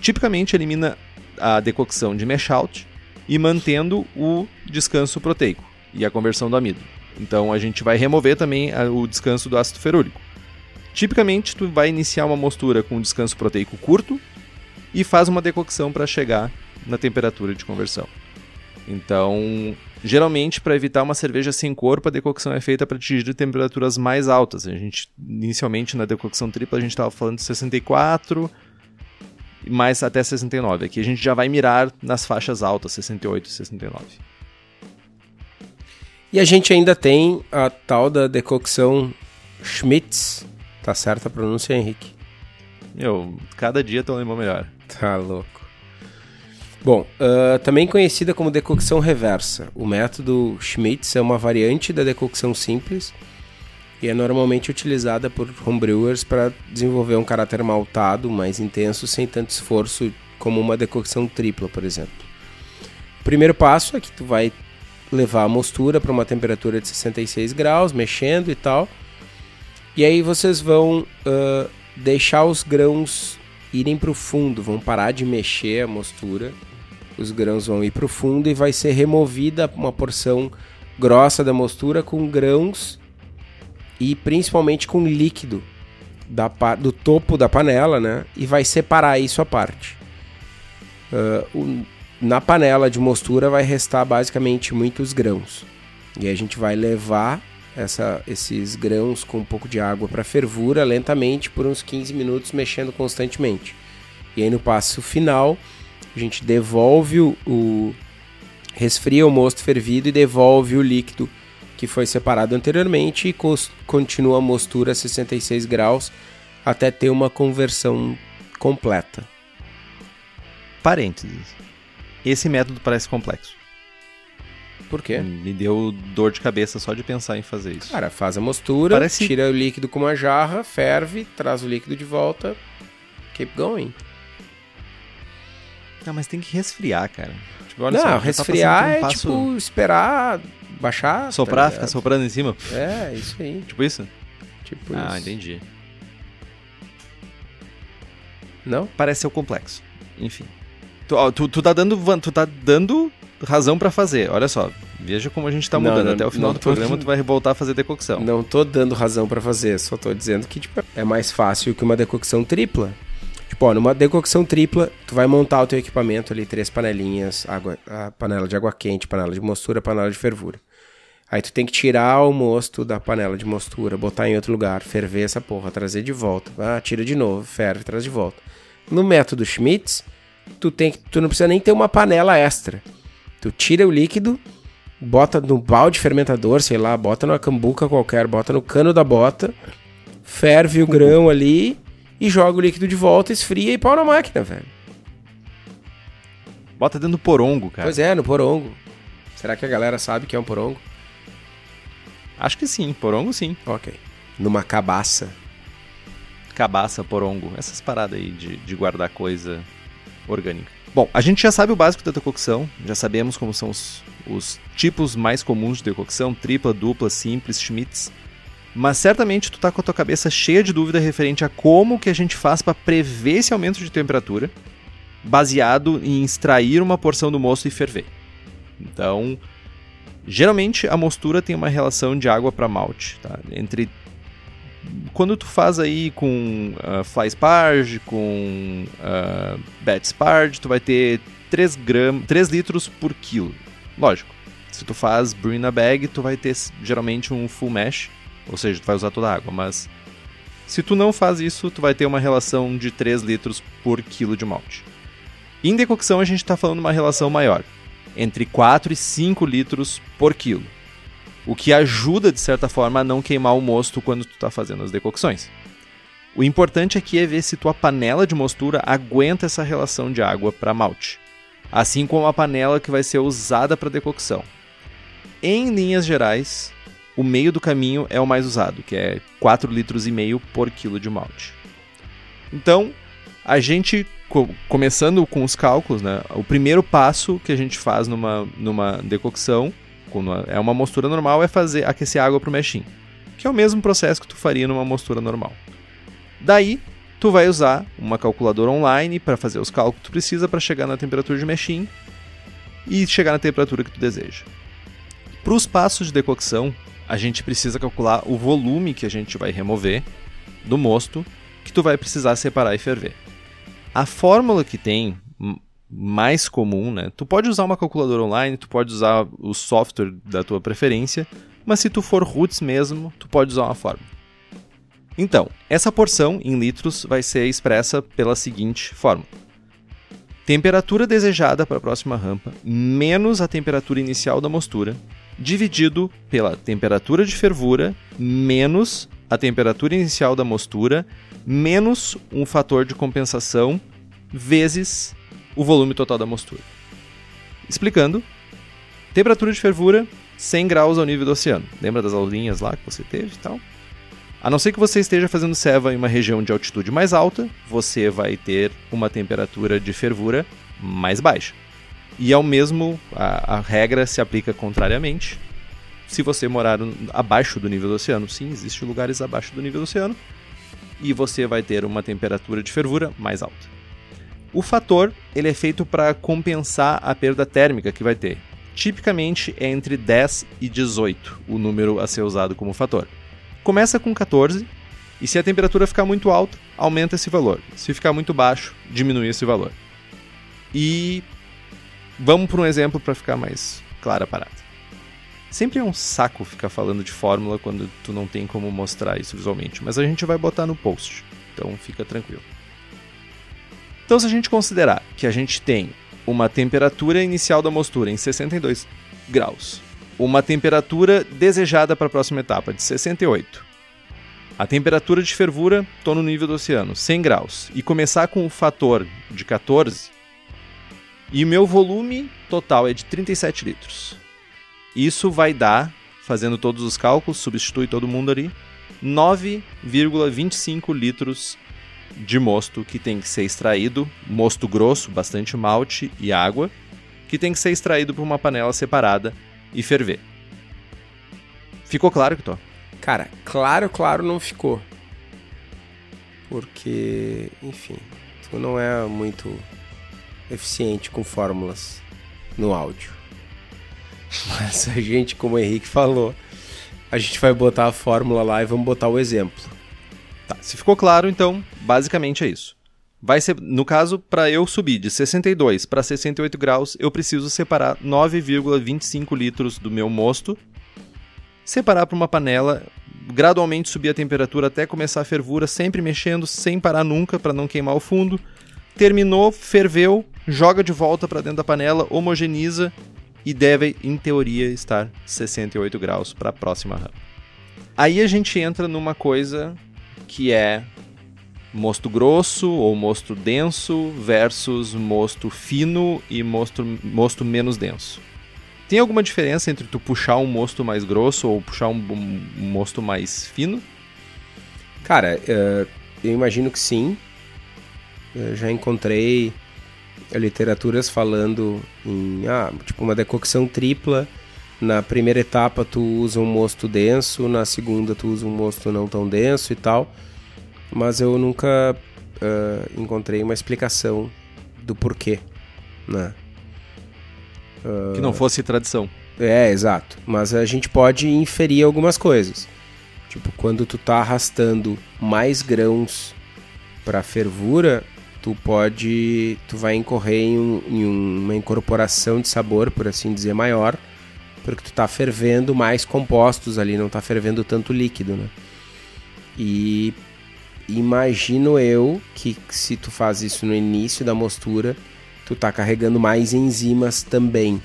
Tipicamente elimina a decocção de mash out e mantendo o descanso proteico e a conversão do amido. Então a gente vai remover também o descanso do ácido ferúrico. Tipicamente tu vai iniciar uma mostura com um descanso proteico curto e faz uma decocção para chegar na temperatura de conversão. Então, geralmente, para evitar uma cerveja sem corpo, a decocção é feita para atingir temperaturas mais altas. A gente, inicialmente, na decocção tripla, a gente estava falando de 64, mais até 69. Aqui a gente já vai mirar nas faixas altas, 68 e 69. E a gente ainda tem a tal da decocção Schmitz. Tá certa a pronúncia, Henrique? Meu, cada dia tô lembrando melhor. Tá louco. Bom, uh, também conhecida como decocção reversa. O método Schmitz é uma variante da decocção simples e é normalmente utilizada por homebrewers para desenvolver um caráter maltado mais intenso sem tanto esforço como uma decocção tripla, por exemplo. O primeiro passo é que tu vai levar a mostura para uma temperatura de 66 graus, mexendo e tal. E aí vocês vão uh, deixar os grãos irem para o fundo, vão parar de mexer a mostura os grãos vão ir para o fundo e vai ser removida uma porção grossa da mostura com grãos e principalmente com líquido da, do topo da panela, né? E vai separar isso à parte. Uh, o, na panela de mostura vai restar basicamente muitos grãos. E a gente vai levar essa, esses grãos com um pouco de água para fervura lentamente por uns 15 minutos, mexendo constantemente. E aí no passo final a gente devolve o, o resfria o mosto fervido e devolve o líquido que foi separado anteriormente e continua a mostura a 66 graus até ter uma conversão completa. Parênteses. Esse método parece complexo. Por quê? Me deu dor de cabeça só de pensar em fazer isso. Cara, faz a mostura, Parece- tira o líquido com uma jarra, ferve, traz o líquido de volta, keep going. Não, mas tem que resfriar, cara. Tipo, olha Não, só, tá resfriar um é passo- tipo esperar baixar. tá Soprar, ligado? ficar soprando em cima. É, isso aí. Tipo isso? Tipo Ah, isso. entendi. Não? Parece ser o complexo. Enfim. Tu, ó, tu, tu tá dando, tu tá dando razão pra fazer. Olha só. Veja como a gente tá Não, mudando. não, Até o final do tô- programa tu vai voltar a fazer decocção. Não tô dando razão pra fazer, só tô dizendo que tipo, é mais fácil que uma decocção tripla. Ó, numa decocção tripla, tu vai montar o teu equipamento ali, três panelinhas, água, panela de água quente, panela de mostura, panela de fervura. Aí tu tem que tirar o mosto da panela de mostura, botar em outro lugar, ferver essa porra, trazer de volta. Ah, tira de novo, ferve, traz de volta. No método Schmitz, tu tem tu não precisa nem ter uma panela extra. Tu tira o líquido, bota no balde fermentador, sei lá, bota numa cambuca qualquer, bota no cano da bota, ferve o grão ali e joga o líquido de volta, esfria e pau na máquina, velho. Bota dentro do porongo, cara. Pois é, no porongo. Será que a galera sabe que é um porongo? Acho que sim. Porongo sim. Ok. Numa cabaça. Cabaça, porongo. Essas paradas aí de, de guardar coisa orgânica. Bom, a gente já sabe o básico da decocção. Já sabemos como são os, os tipos mais comuns de decocção. Tripla, dupla, simples, Schmitz. Mas certamente tu tá com a tua cabeça cheia de dúvida referente a como que a gente faz para prever esse aumento de temperatura, baseado em extrair uma porção do mosto e ferver. Então, geralmente a mostura tem uma relação de água para malte, tá? Entre quando tu faz aí com uh, fly sparge, com uh, sparge, tu vai ter 3, gram, 3 litros por quilo. Lógico, se tu faz brew in a bag, tu vai ter geralmente um full mesh, ou seja, tu vai usar toda a água, mas se tu não faz isso, tu vai ter uma relação de 3 litros por quilo de malte. Em decocção a gente está falando uma relação maior, entre 4 e 5 litros por quilo. O que ajuda, de certa forma, a não queimar o mosto quando tu está fazendo as decocções. O importante aqui é ver se tua panela de mostura aguenta essa relação de água para malte, assim como a panela que vai ser usada para decocção. Em linhas gerais, o meio do caminho é o mais usado, que é 4 litros e meio por quilo de malte. Então, a gente co começando com os cálculos, né? O primeiro passo que a gente faz numa, numa decocção é uma mostura normal, é fazer aquecer água para o meshing, que é o mesmo processo que tu faria numa mostura normal. Daí, tu vai usar uma calculadora online para fazer os cálculos que tu precisa para chegar na temperatura de meshing e chegar na temperatura que tu deseja. Para os passos de decocção, a gente precisa calcular o volume que a gente vai remover do mosto que tu vai precisar separar e ferver. A fórmula que tem mais comum, né? Tu pode usar uma calculadora online, tu pode usar o software da tua preferência, mas se tu for roots mesmo, tu pode usar uma fórmula. Então, essa porção em litros vai ser expressa pela seguinte fórmula: temperatura desejada para a próxima rampa menos a temperatura inicial da mostura, dividido pela temperatura de fervura menos a temperatura inicial da mostura menos um fator de compensação vezes o volume total da mostura. Explicando, temperatura de fervura 100 graus ao nível do oceano. Lembra das aulinhas lá que você teve e tal? A não ser que você esteja fazendo ceva em uma região de altitude mais alta, você vai ter uma temperatura de fervura mais baixa. E ao mesmo, a, a regra se aplica contrariamente. Se você morar abaixo do nível do oceano, sim, existem lugares abaixo do nível do oceano, e você vai ter uma temperatura de fervura mais alta. O fator ele é feito para compensar a perda térmica que vai ter. Tipicamente é entre 10 e 18 o número a ser usado como fator. Começa com 14 e se a temperatura ficar muito alta, aumenta esse valor. Se ficar muito baixo, diminui esse valor. E vamos para um exemplo para ficar mais clara a parada. Sempre é um saco ficar falando de fórmula quando tu não tem como mostrar isso visualmente, mas a gente vai botar no post, então fica tranquilo. Então, se a gente considerar que a gente tem uma temperatura inicial da mostura em 62 graus, uma temperatura desejada para a próxima etapa, de 68. A temperatura de fervura, estou no nível do oceano, 100 graus. E começar com o fator de 14. E o meu volume total é de 37 litros. Isso vai dar, fazendo todos os cálculos, substitui todo mundo ali, 9,25 litros de mosto que tem que ser extraído, mosto grosso, bastante malte e água, que tem que ser extraído por uma panela separada e ferver. Ficou claro que tô? Cara, claro, claro não ficou. Porque, enfim, tu não é muito eficiente com fórmulas no áudio. Mas a gente, como o Henrique falou, a gente vai botar a fórmula lá e vamos botar o exemplo. Tá, se ficou claro, então, basicamente é isso. Vai ser, no caso, para eu subir de 62 para 68 graus, eu preciso separar 9,25 litros do meu mosto, separar para uma panela, gradualmente subir a temperatura até começar a fervura, sempre mexendo, sem parar nunca para não queimar o fundo. Terminou, ferveu, joga de volta para dentro da panela, homogeniza e deve, em teoria, estar 68 graus para a próxima rã. Aí a gente entra numa coisa que é mosto grosso ou mosto denso versus mosto fino e mosto, mosto menos denso. Tem alguma diferença entre tu puxar um mosto mais grosso ou puxar um, um mosto mais fino? Cara, uh, eu imagino que sim. Eu já encontrei literaturas falando em ah, tipo uma decocção tripla. Na primeira etapa tu usa um mosto denso, na segunda tu usa um mosto não tão denso e tal mas eu nunca uh, encontrei uma explicação do porquê, né? Uh, que não fosse tradição. É, exato. Mas a gente pode inferir algumas coisas. Tipo, quando tu tá arrastando mais grãos para fervura, tu pode, tu vai incorrer em, um, em, uma incorporação de sabor, por assim dizer, maior, porque tu tá fervendo mais compostos ali, não tá fervendo tanto líquido, né? E imagino eu que se tu faz isso no início da mostura, tu tá carregando mais enzimas também.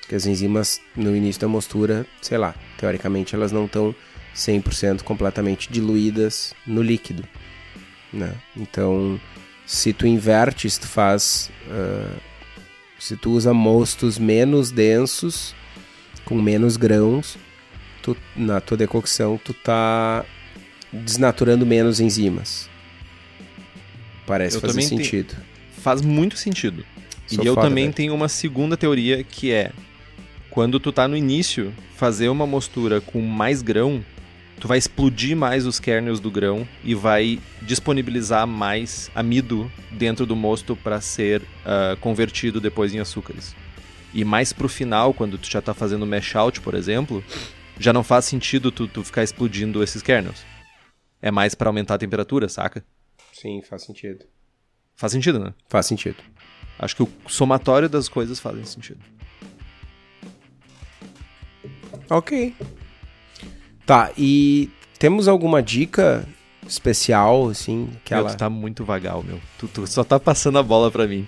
Porque as enzimas no início da mostura, sei lá, teoricamente elas não estão 100% completamente diluídas no líquido. Né? Então, se tu inverte, se tu faz. Uh, se tu usa mostos menos densos, com menos grãos, tu, na tua decocção tu tá desnaturando menos enzimas. Parece eu fazer sentido. Faz muito sentido. Sou e eu também velho. tenho uma segunda teoria que é quando tu tá no início, fazer uma mostura com mais grão, tu vai explodir mais os kernels do grão e vai disponibilizar mais amido dentro do mosto para ser uh, convertido depois em açúcares. E mais pro final, quando tu já tá fazendo mash out, por exemplo, já não faz sentido tu, tu ficar explodindo esses kernels é mais para aumentar a temperatura, saca? Sim, faz sentido. Faz sentido, né? Faz sentido. Acho que o somatório das coisas fazem sentido. Ok. Tá, e temos alguma dica especial, assim? Que ela... tu tá muito vagal, meu. Tu, tu só tá passando a bola pra mim.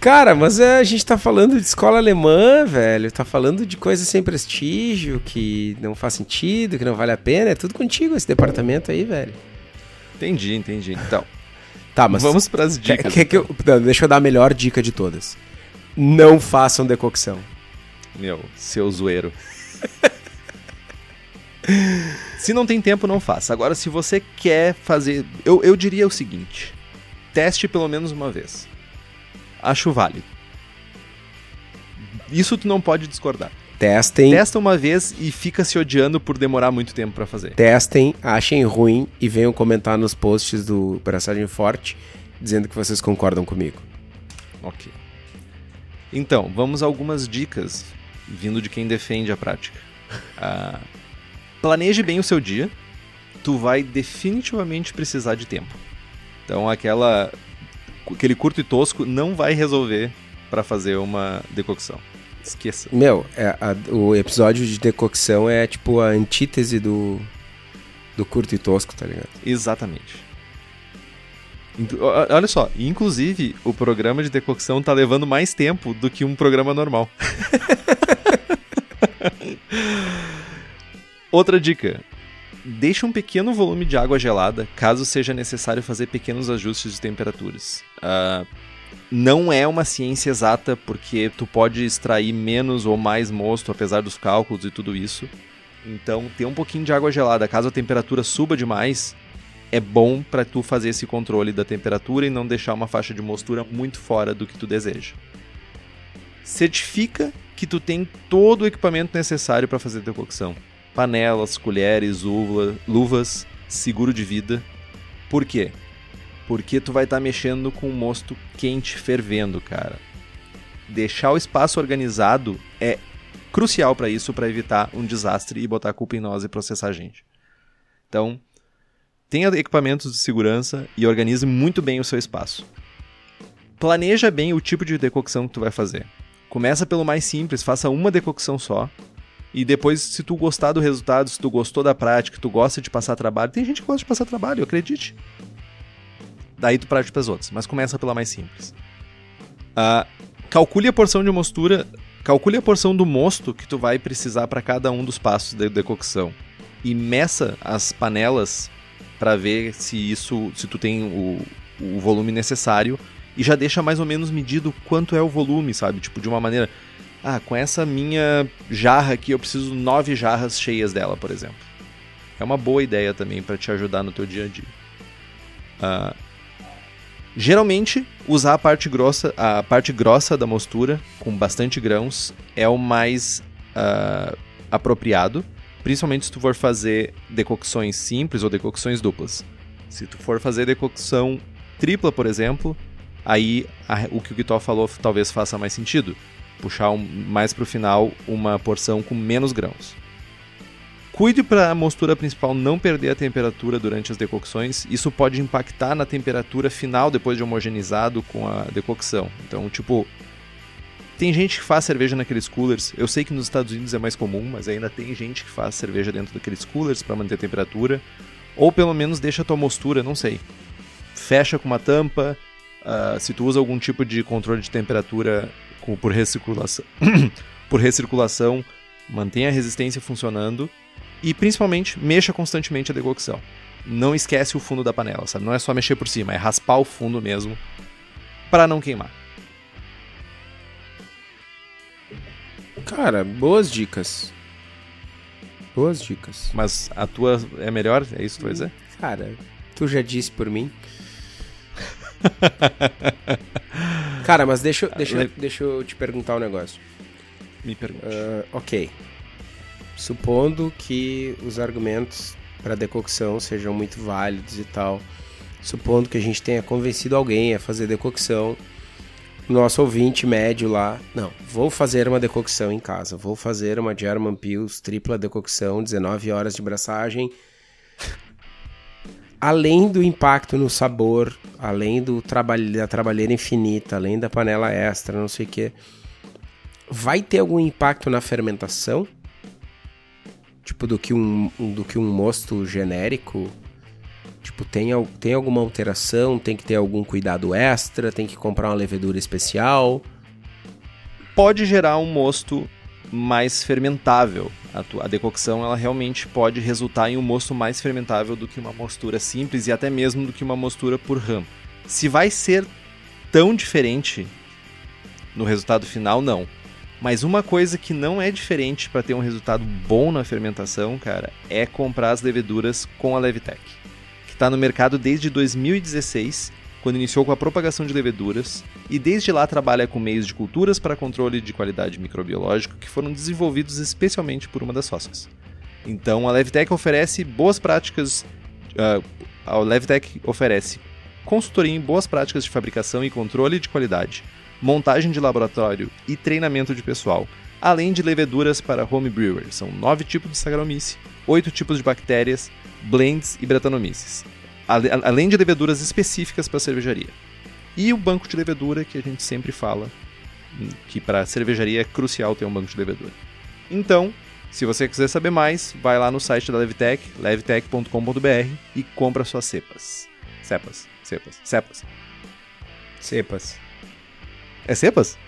Cara, mas é, a gente tá falando de escola alemã, velho. Tá falando de coisa sem prestígio, que não faz sentido, que não vale a pena. É tudo contigo esse departamento aí, velho. Entendi, entendi. Então. Tá, mas. Vamos pras dicas. Que, que eu, não, deixa eu dar a melhor dica de todas. Não façam decocção. Meu, seu zoeiro. se não tem tempo, não faça. Agora, se você quer fazer. Eu, eu diria o seguinte: teste pelo menos uma vez acho válido. Isso tu não pode discordar. Testem. Testa uma vez e fica se odiando por demorar muito tempo para fazer. Testem, achem ruim e venham comentar nos posts do Braçagem Forte dizendo que vocês concordam comigo. Ok. Então, vamos a algumas dicas vindo de quem defende a prática. Uh, planeje bem o seu dia. Tu vai definitivamente precisar de tempo. Então, aquela aquele curto e tosco não vai resolver para fazer uma decocção. Esqueça. Meu, é, a, o episódio de decocção é tipo a antítese do, do curto e tosco, tá ligado? Exatamente. Olha só, inclusive o programa de decocção tá levando mais tempo do que um programa normal. Outra dica: deixe um pequeno volume de água gelada caso seja necessário fazer pequenos ajustes de temperaturas. Uh, não é uma ciência exata porque tu pode extrair menos ou mais mosto apesar dos cálculos e tudo isso. Então, ter um pouquinho de água gelada, caso a temperatura suba demais, é bom para tu fazer esse controle da temperatura e não deixar uma faixa de mostura muito fora do que tu deseja. Certifica que tu tem todo o equipamento necessário para fazer a decocção. Panelas, colheres, luvas, seguro de vida. Por quê? Porque tu vai estar tá mexendo com o mosto quente fervendo, cara. Deixar o espaço organizado é crucial para isso, para evitar um desastre e botar a culpa em nós e processar a gente. Então, tenha equipamentos de segurança e organize muito bem o seu espaço. Planeja bem o tipo de decocção que tu vai fazer. Começa pelo mais simples, faça uma decocção só. E depois, se tu gostar do resultado, se tu gostou da prática, tu gosta de passar trabalho, tem gente que gosta de passar trabalho, acredite. Daí tu pratica as outras, mas começa pela mais simples. Uh, calcule a porção de mostura Calcule a porção do mosto que tu vai precisar para cada um dos passos de decocção e meça as panelas para ver se isso, se tu tem o, o volume necessário e já deixa mais ou menos medido quanto é o volume, sabe? Tipo de uma maneira, ah, com essa minha jarra aqui eu preciso nove jarras cheias dela, por exemplo. É uma boa ideia também para te ajudar no teu dia a dia. Uh, Geralmente, usar a parte grossa, a parte grossa da mostura, com bastante grãos, é o mais uh, apropriado, principalmente se tu for fazer decocções simples ou decocções duplas. Se tu for fazer decocção tripla, por exemplo, aí a, o que o Guitó falou talvez faça mais sentido. Puxar um, mais para o final uma porção com menos grãos. Cuide para a mostura principal não perder a temperatura durante as decocções. Isso pode impactar na temperatura final depois de homogeneizado com a decocção. Então, tipo, tem gente que faz cerveja naqueles coolers. Eu sei que nos Estados Unidos é mais comum, mas ainda tem gente que faz cerveja dentro daqueles coolers para manter a temperatura. Ou pelo menos deixa a tua mostura, não sei. Fecha com uma tampa. Uh, se tu usa algum tipo de controle de temperatura com, por recirculação, por recirculação, mantenha a resistência funcionando e principalmente, mexa constantemente a decocção. Não esquece o fundo da panela, sabe? Não é só mexer por cima, é raspar o fundo mesmo para não queimar. Cara, boas dicas. Boas dicas. Mas a tua é melhor? É isso que tu vai dizer? Cara, tu já disse por mim. Cara, mas deixa, deixa, deixa eu te perguntar um negócio. Me pergunte. Uh, ok supondo que os argumentos para decocção sejam muito válidos e tal, supondo que a gente tenha convencido alguém a fazer decocção, nosso ouvinte médio lá, não, vou fazer uma decocção em casa, vou fazer uma German Pils tripla decocção, 19 horas de braçagem. Além do impacto no sabor, além do trabalho da trabalheira infinita, além da panela extra, não sei o que, vai ter algum impacto na fermentação? tipo, do que um, do que um mosto genérico? Tipo, tem, tem alguma alteração? Tem que ter algum cuidado extra? Tem que comprar uma levedura especial? Pode gerar um mosto mais fermentável. A, a decocção ela realmente pode resultar em um mosto mais fermentável do que uma mostura simples e até mesmo do que uma mostura por RAM. Se vai ser tão diferente no resultado final, não. Mas uma coisa que não é diferente para ter um resultado bom na fermentação, cara, é comprar as leveduras com a Levitec, que está no mercado desde 2016, quando iniciou com a propagação de leveduras, e desde lá trabalha com meios de culturas para controle de qualidade microbiológica que foram desenvolvidos especialmente por uma das sócias. Então a Levitec oferece boas práticas. Uh, a Levitec oferece consultoria em boas práticas de fabricação e controle de qualidade montagem de laboratório e treinamento de pessoal, além de leveduras para home brewer. São nove tipos de Saccharomyces, oito tipos de bactérias, blends e Brettanomyces, além de leveduras específicas para cervejaria. E o banco de levedura que a gente sempre fala, hum, que para cervejaria é crucial ter um banco de levedura. Então, se você quiser saber mais, vai lá no site da Levitec, levitec.com.br e compra suas cepas. Cepas, cepas, cepas. Cepas. É cepas?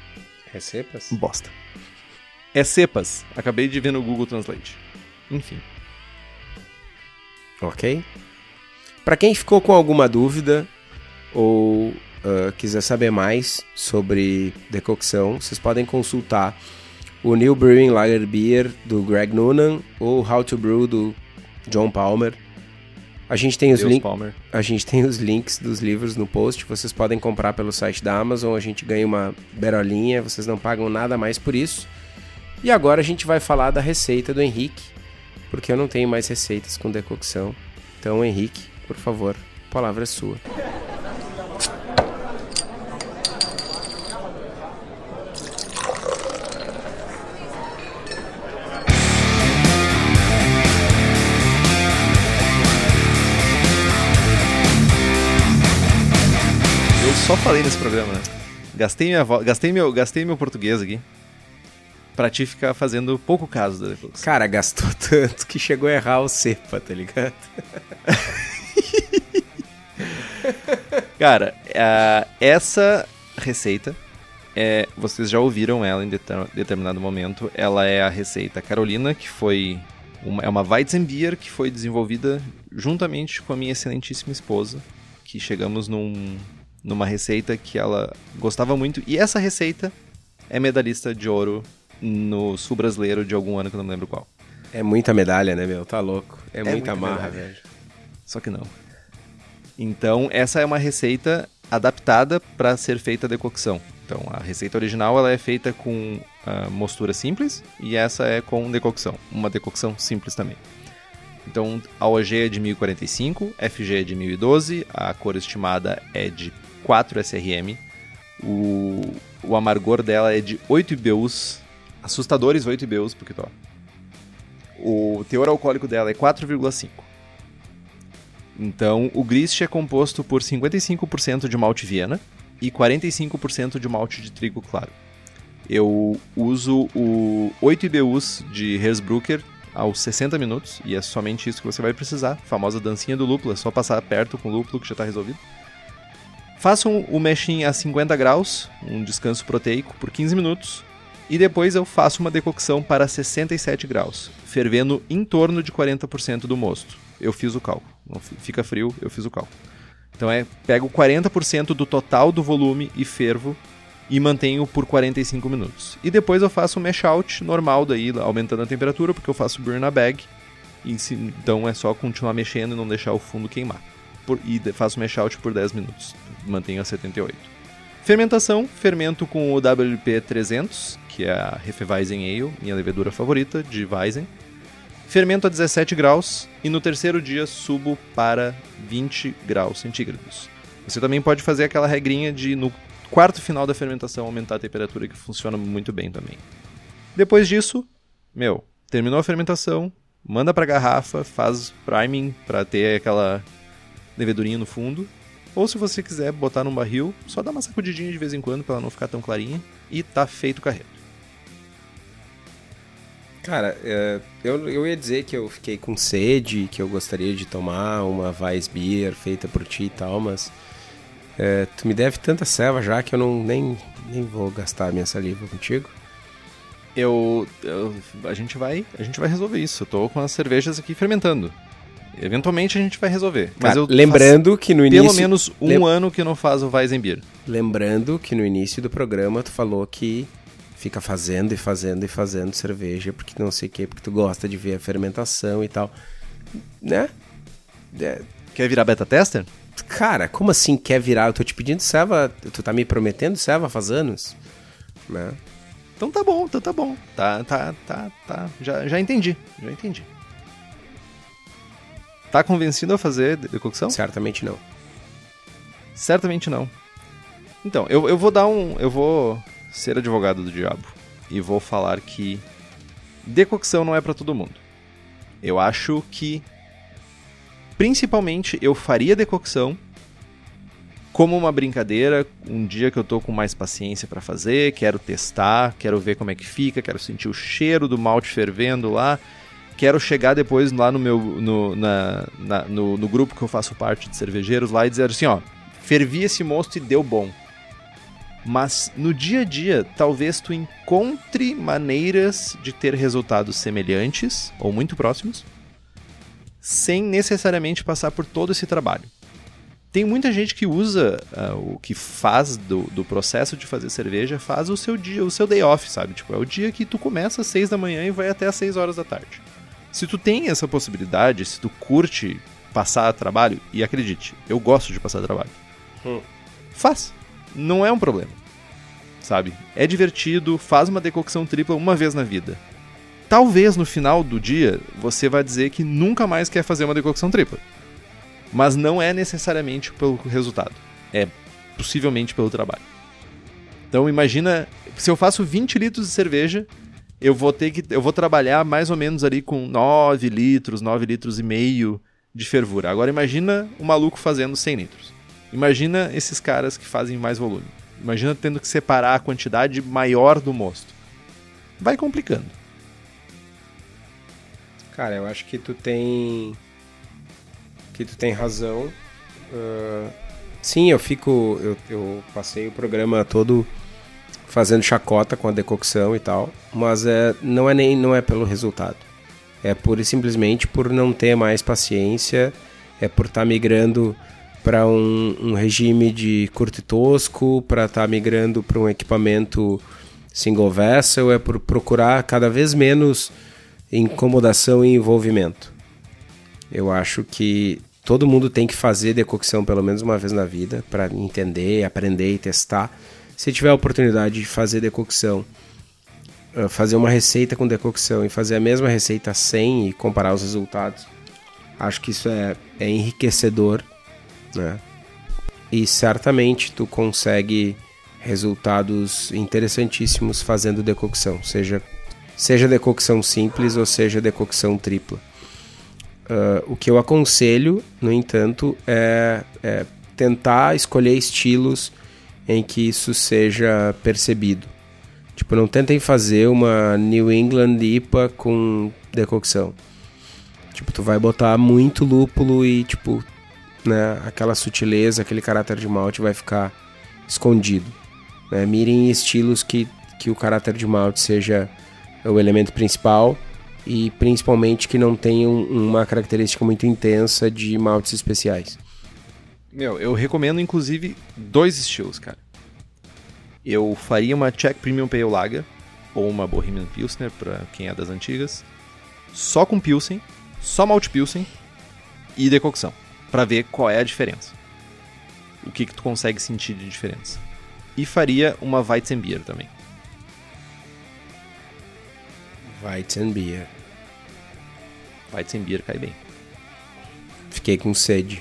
É cepas? Bosta. É cepas. Acabei de ver no Google Translate. Enfim. ok? Para quem ficou com alguma dúvida ou uh, quiser saber mais sobre decocção, vocês podem consultar o New Brewing Lager Beer do Greg Noonan ou How to Brew do John Palmer. A gente tem os links. A gente tem os links dos livros no post. Vocês podem comprar pelo site da Amazon. A gente ganha uma berolinha. Vocês não pagam nada mais por isso. E agora a gente vai falar da receita do Henrique, porque eu não tenho mais receitas com decocção. Então, Henrique, por favor, a palavra é sua. só falei nesse programa, né? Gastei, minha vo... gastei, meu... Gastei meu português aqui pra ti ficar fazendo pouco caso da Deflux. Cara, gastou tanto que chegou a errar o cepa, tá ligado? Cara, uh, essa receita, é, vocês já ouviram ela em determinado momento. Ela é a receita Carolina, que foi uma, é uma Weizenbier que foi desenvolvida juntamente com a minha excelentíssima esposa, que chegamos num, numa receita que ela gostava muito. E essa receita é medalhista de ouro no sul brasileiro de algum ano que eu não lembro qual. É muita medalha, né, meu? Tá louco. É, é muita, muita marra, medalha. velho. Só que não. Então, essa é uma receita adaptada para ser feita a decocção. Então, a receita original ela é feita com uh, mostura simples e essa é com decocção, uma decocção simples também. Então, a OG é de 1045, FG é de 1012, a cor estimada é de 4 SRM. O, o amargor dela é de 8 IBUs, assustadores 8 IBUs porque tô. O teor alcoólico dela é 4,5. Então, o grist é composto por 55% de malte Viena e 45% de malte de trigo claro. Eu uso o 8 IBUs de Hersbrucker aos 60 minutos, e é somente isso que você vai precisar. Famosa dancinha do lúpulo, é só passar perto com o lúpulo que já está resolvido. Façam o meshing a 50 graus, um descanso proteico por 15 minutos, e depois eu faço uma decocção para 67 graus, fervendo em torno de 40% do mosto. Eu fiz o cálculo. Fica frio, eu fiz o cálculo. Então é, pego 40% do total do volume e fervo e mantenho por 45 minutos. E depois eu faço um mash out normal daí, aumentando a temperatura, porque eu faço burn na bag. então é só continuar mexendo e não deixar o fundo queimar por, e faço mash out por 10 minutos. Mantenho a 78. Fermentação, fermento com o WP 300, que é a Hefeweizen Ale, minha levedura favorita de Weizen. Fermento a 17 graus e no terceiro dia subo para 20 graus centígrados. Você também pode fazer aquela regrinha de no quarto final da fermentação aumentar a temperatura, que funciona muito bem também. Depois disso, meu, terminou a fermentação, manda para garrafa, faz priming para ter aquela levedurinha no fundo. Ou se você quiser botar num barril, só dá uma sacudidinha de vez em quando para ela não ficar tão clarinha e tá feito o carreto. Cara, é, eu, eu ia dizer que eu fiquei com sede, que eu gostaria de tomar uma Weissbier feita por ti e tal, mas é, tu me deve tanta selva já que eu não nem, nem vou gastar minha saliva contigo. Eu, eu, a gente vai a gente vai resolver isso. Eu tô com as cervejas aqui fermentando. Eventualmente a gente vai resolver. Mas eu lembrando que no início. Pelo menos um lem... ano que não faz o Weizenbier. Lembrando que no início do programa tu falou que fica fazendo e fazendo e fazendo cerveja porque não sei o que, porque tu gosta de ver a fermentação e tal. Né? É... Quer virar beta tester? Cara, como assim quer virar? Eu tô te pedindo serva, tu tá me prometendo serva faz anos, né? Então tá bom, então tá bom. Tá, tá, tá, tá. Já, já entendi, já entendi. Tá convencido a fazer decocção? Certamente não. Certamente não. Então, eu, eu vou dar um. Eu vou ser advogado do diabo. E vou falar que decocção não é para todo mundo. Eu acho que. Principalmente eu faria decocção como uma brincadeira, um dia que eu tô com mais paciência para fazer, quero testar, quero ver como é que fica, quero sentir o cheiro do malte fervendo lá quero chegar depois lá no meu no, na, na, no, no, grupo que eu faço parte de cervejeiros lá e dizer assim, ó, fervi esse mosto e deu bom. Mas no dia a dia, talvez tu encontre maneiras de ter resultados semelhantes ou muito próximos, sem necessariamente passar por todo esse trabalho. Tem muita gente que usa uh, o que faz do, do processo de fazer cerveja, faz o seu dia, o seu day off, sabe? Tipo, é o dia que tu começa às 6 da manhã e vai até às 6 horas da tarde. Se tu tem essa possibilidade, se tu curte passar trabalho, e acredite, eu gosto de passar trabalho, hum. faz. Não é um problema. Sabe? É divertido, faz uma decocção tripla uma vez na vida. Talvez no final do dia você vai dizer que nunca mais quer fazer uma decocção tripla. Mas não é necessariamente pelo resultado. É possivelmente pelo trabalho. Então imagina, se eu faço 20 litros de cerveja, eu vou ter que eu vou trabalhar mais ou menos ali com 9 litros, 9 litros e meio de fervura. Agora imagina o maluco fazendo 100 litros. Imagina esses caras que fazem mais volume. Imagina tendo que separar a quantidade maior do mosto. Vai complicando. Cara, eu acho que tu tem que tu tem razão. Uh, sim, eu fico. Eu, eu passei o programa todo fazendo chacota com a decocção e tal, mas é, não é nem não é pelo resultado. É pura e simplesmente por não ter mais paciência, é por estar tá migrando para um, um, regime de curto e tosco, para estar tá migrando para um equipamento single vessel, é por procurar cada vez menos incomodação e envolvimento. Eu acho que todo mundo tem que fazer decocção pelo menos uma vez na vida para entender, aprender e testar. Se tiver a oportunidade de fazer decocção, ah, fazer uma receita com decocção e fazer a mesma receita sem e comparar os resultados, acho que isso é, é enriquecedor, né? E certamente tu consegue resultados interessantíssimos fazendo decocção, seja seja decocção simples ou seja decocção tripla. Uh, o que eu aconselho, no entanto, é, é, tentar escolher estilos em que isso seja percebido. Tipo, não tentem fazer uma New England IPA com decocção. Tipo, tu vai botar muito lúpulo e, tipo, né, aquela sutileza, aquele caráter de malte vai ficar escondido. Né? Mirem estilos que, que o caráter de malte seja o elemento principal e principalmente que não tenham uma característica muito intensa de maltes especiais. Meu, eu recomendo inclusive dois estilos, cara. Eu faria uma Czech Premium Pale Lager ou uma Bohemian Pilsner para quem é das antigas, só com Pilsen, só malte Pilsen e decocção, para ver qual é a diferença. O que que tu consegue sentir de diferença. E faria uma Weizenbier também. Weizenbier. Weizenbier cai bem. Fiquei com sede.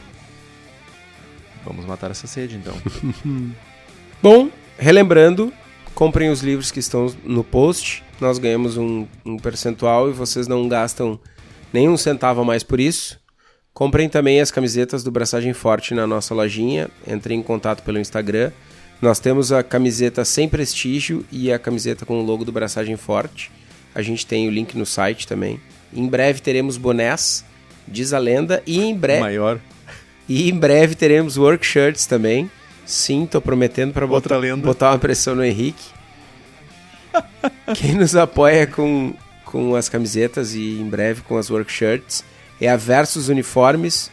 Vamos matar essa sede então. Bom, relembrando, comprem os livros que estão no post. Nós ganhamos um, um percentual e vocês não gastam nenhum centavo a mais por isso. Comprem também as camisetas do Braçagem Forte na nossa lojinha. Entrem em contato pelo Instagram. Nós temos a camiseta sem prestígio e a camiseta com o logo do Braçagem Forte. A gente tem o link no site também. Em breve teremos bonés, diz a lenda, e em breve. Maior. E em breve teremos work shirts também. Sim, tô prometendo para botar, botar uma pressão no Henrique. Quem nos apoia com, com as camisetas e em breve com as work shirts é a Versus Uniformes.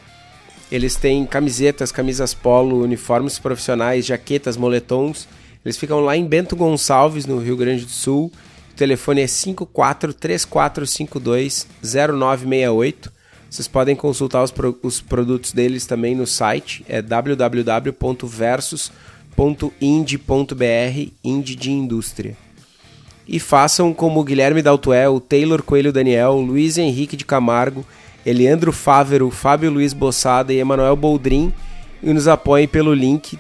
Eles têm camisetas, camisas polo, uniformes profissionais, jaquetas, moletons. Eles ficam lá em Bento Gonçalves, no Rio Grande do Sul telefone é 5434520968. Vocês podem consultar os, pro, os produtos deles também no site, é www.versus.ind.br, Ind de indústria. E façam como o Guilherme Daltuel, Taylor Coelho Daniel, Luiz Henrique de Camargo, Eliandro Fávero, Fábio Luiz Bossada e Emanuel Boldrin e nos apoiem pelo link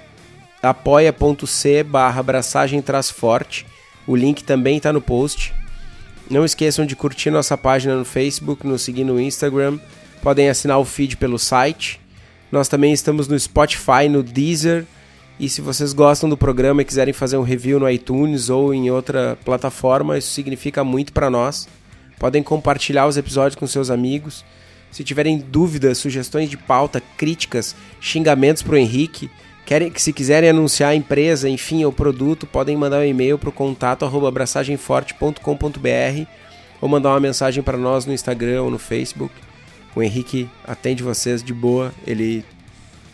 apoia.c barra forte o link também está no post. Não esqueçam de curtir nossa página no Facebook, nos seguir no Instagram. Podem assinar o feed pelo site. Nós também estamos no Spotify, no Deezer. E se vocês gostam do programa e quiserem fazer um review no iTunes ou em outra plataforma, isso significa muito para nós. Podem compartilhar os episódios com seus amigos. Se tiverem dúvidas, sugestões de pauta, críticas, xingamentos para o Henrique, Querem, se quiserem anunciar a empresa, enfim, o produto, podem mandar um e-mail para o contato abraçagemforte.com.br ou mandar uma mensagem para nós no Instagram ou no Facebook. O Henrique atende vocês de boa. Ele.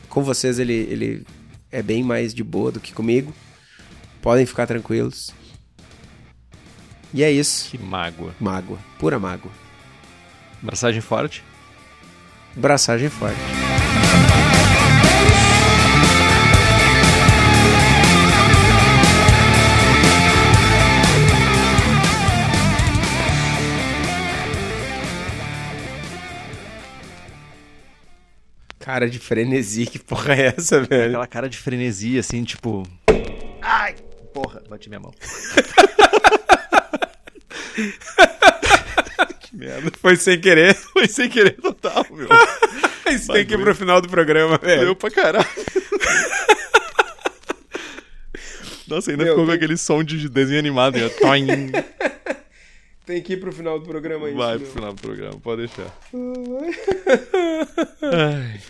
Com vocês ele, ele é bem mais de boa do que comigo. Podem ficar tranquilos. E é isso. Que mágoa. Mágoa. Pura mágoa. Braçagem forte? Braçagem forte. Cara de frenesi, que porra é essa, velho? Aquela cara de frenesi, assim, tipo. Ai! Porra, bati minha mão. merda. Foi sem querer. Foi sem querer total, meu. Isso tem que ir pro final do programa, velho. Deu pra caralho. Nossa, ainda Meu, ficou com tem- aquele som de desenho animado. Né? Tem que ir pro final do programa isso. Vai meu. pro final do programa, pode deixar. Ai.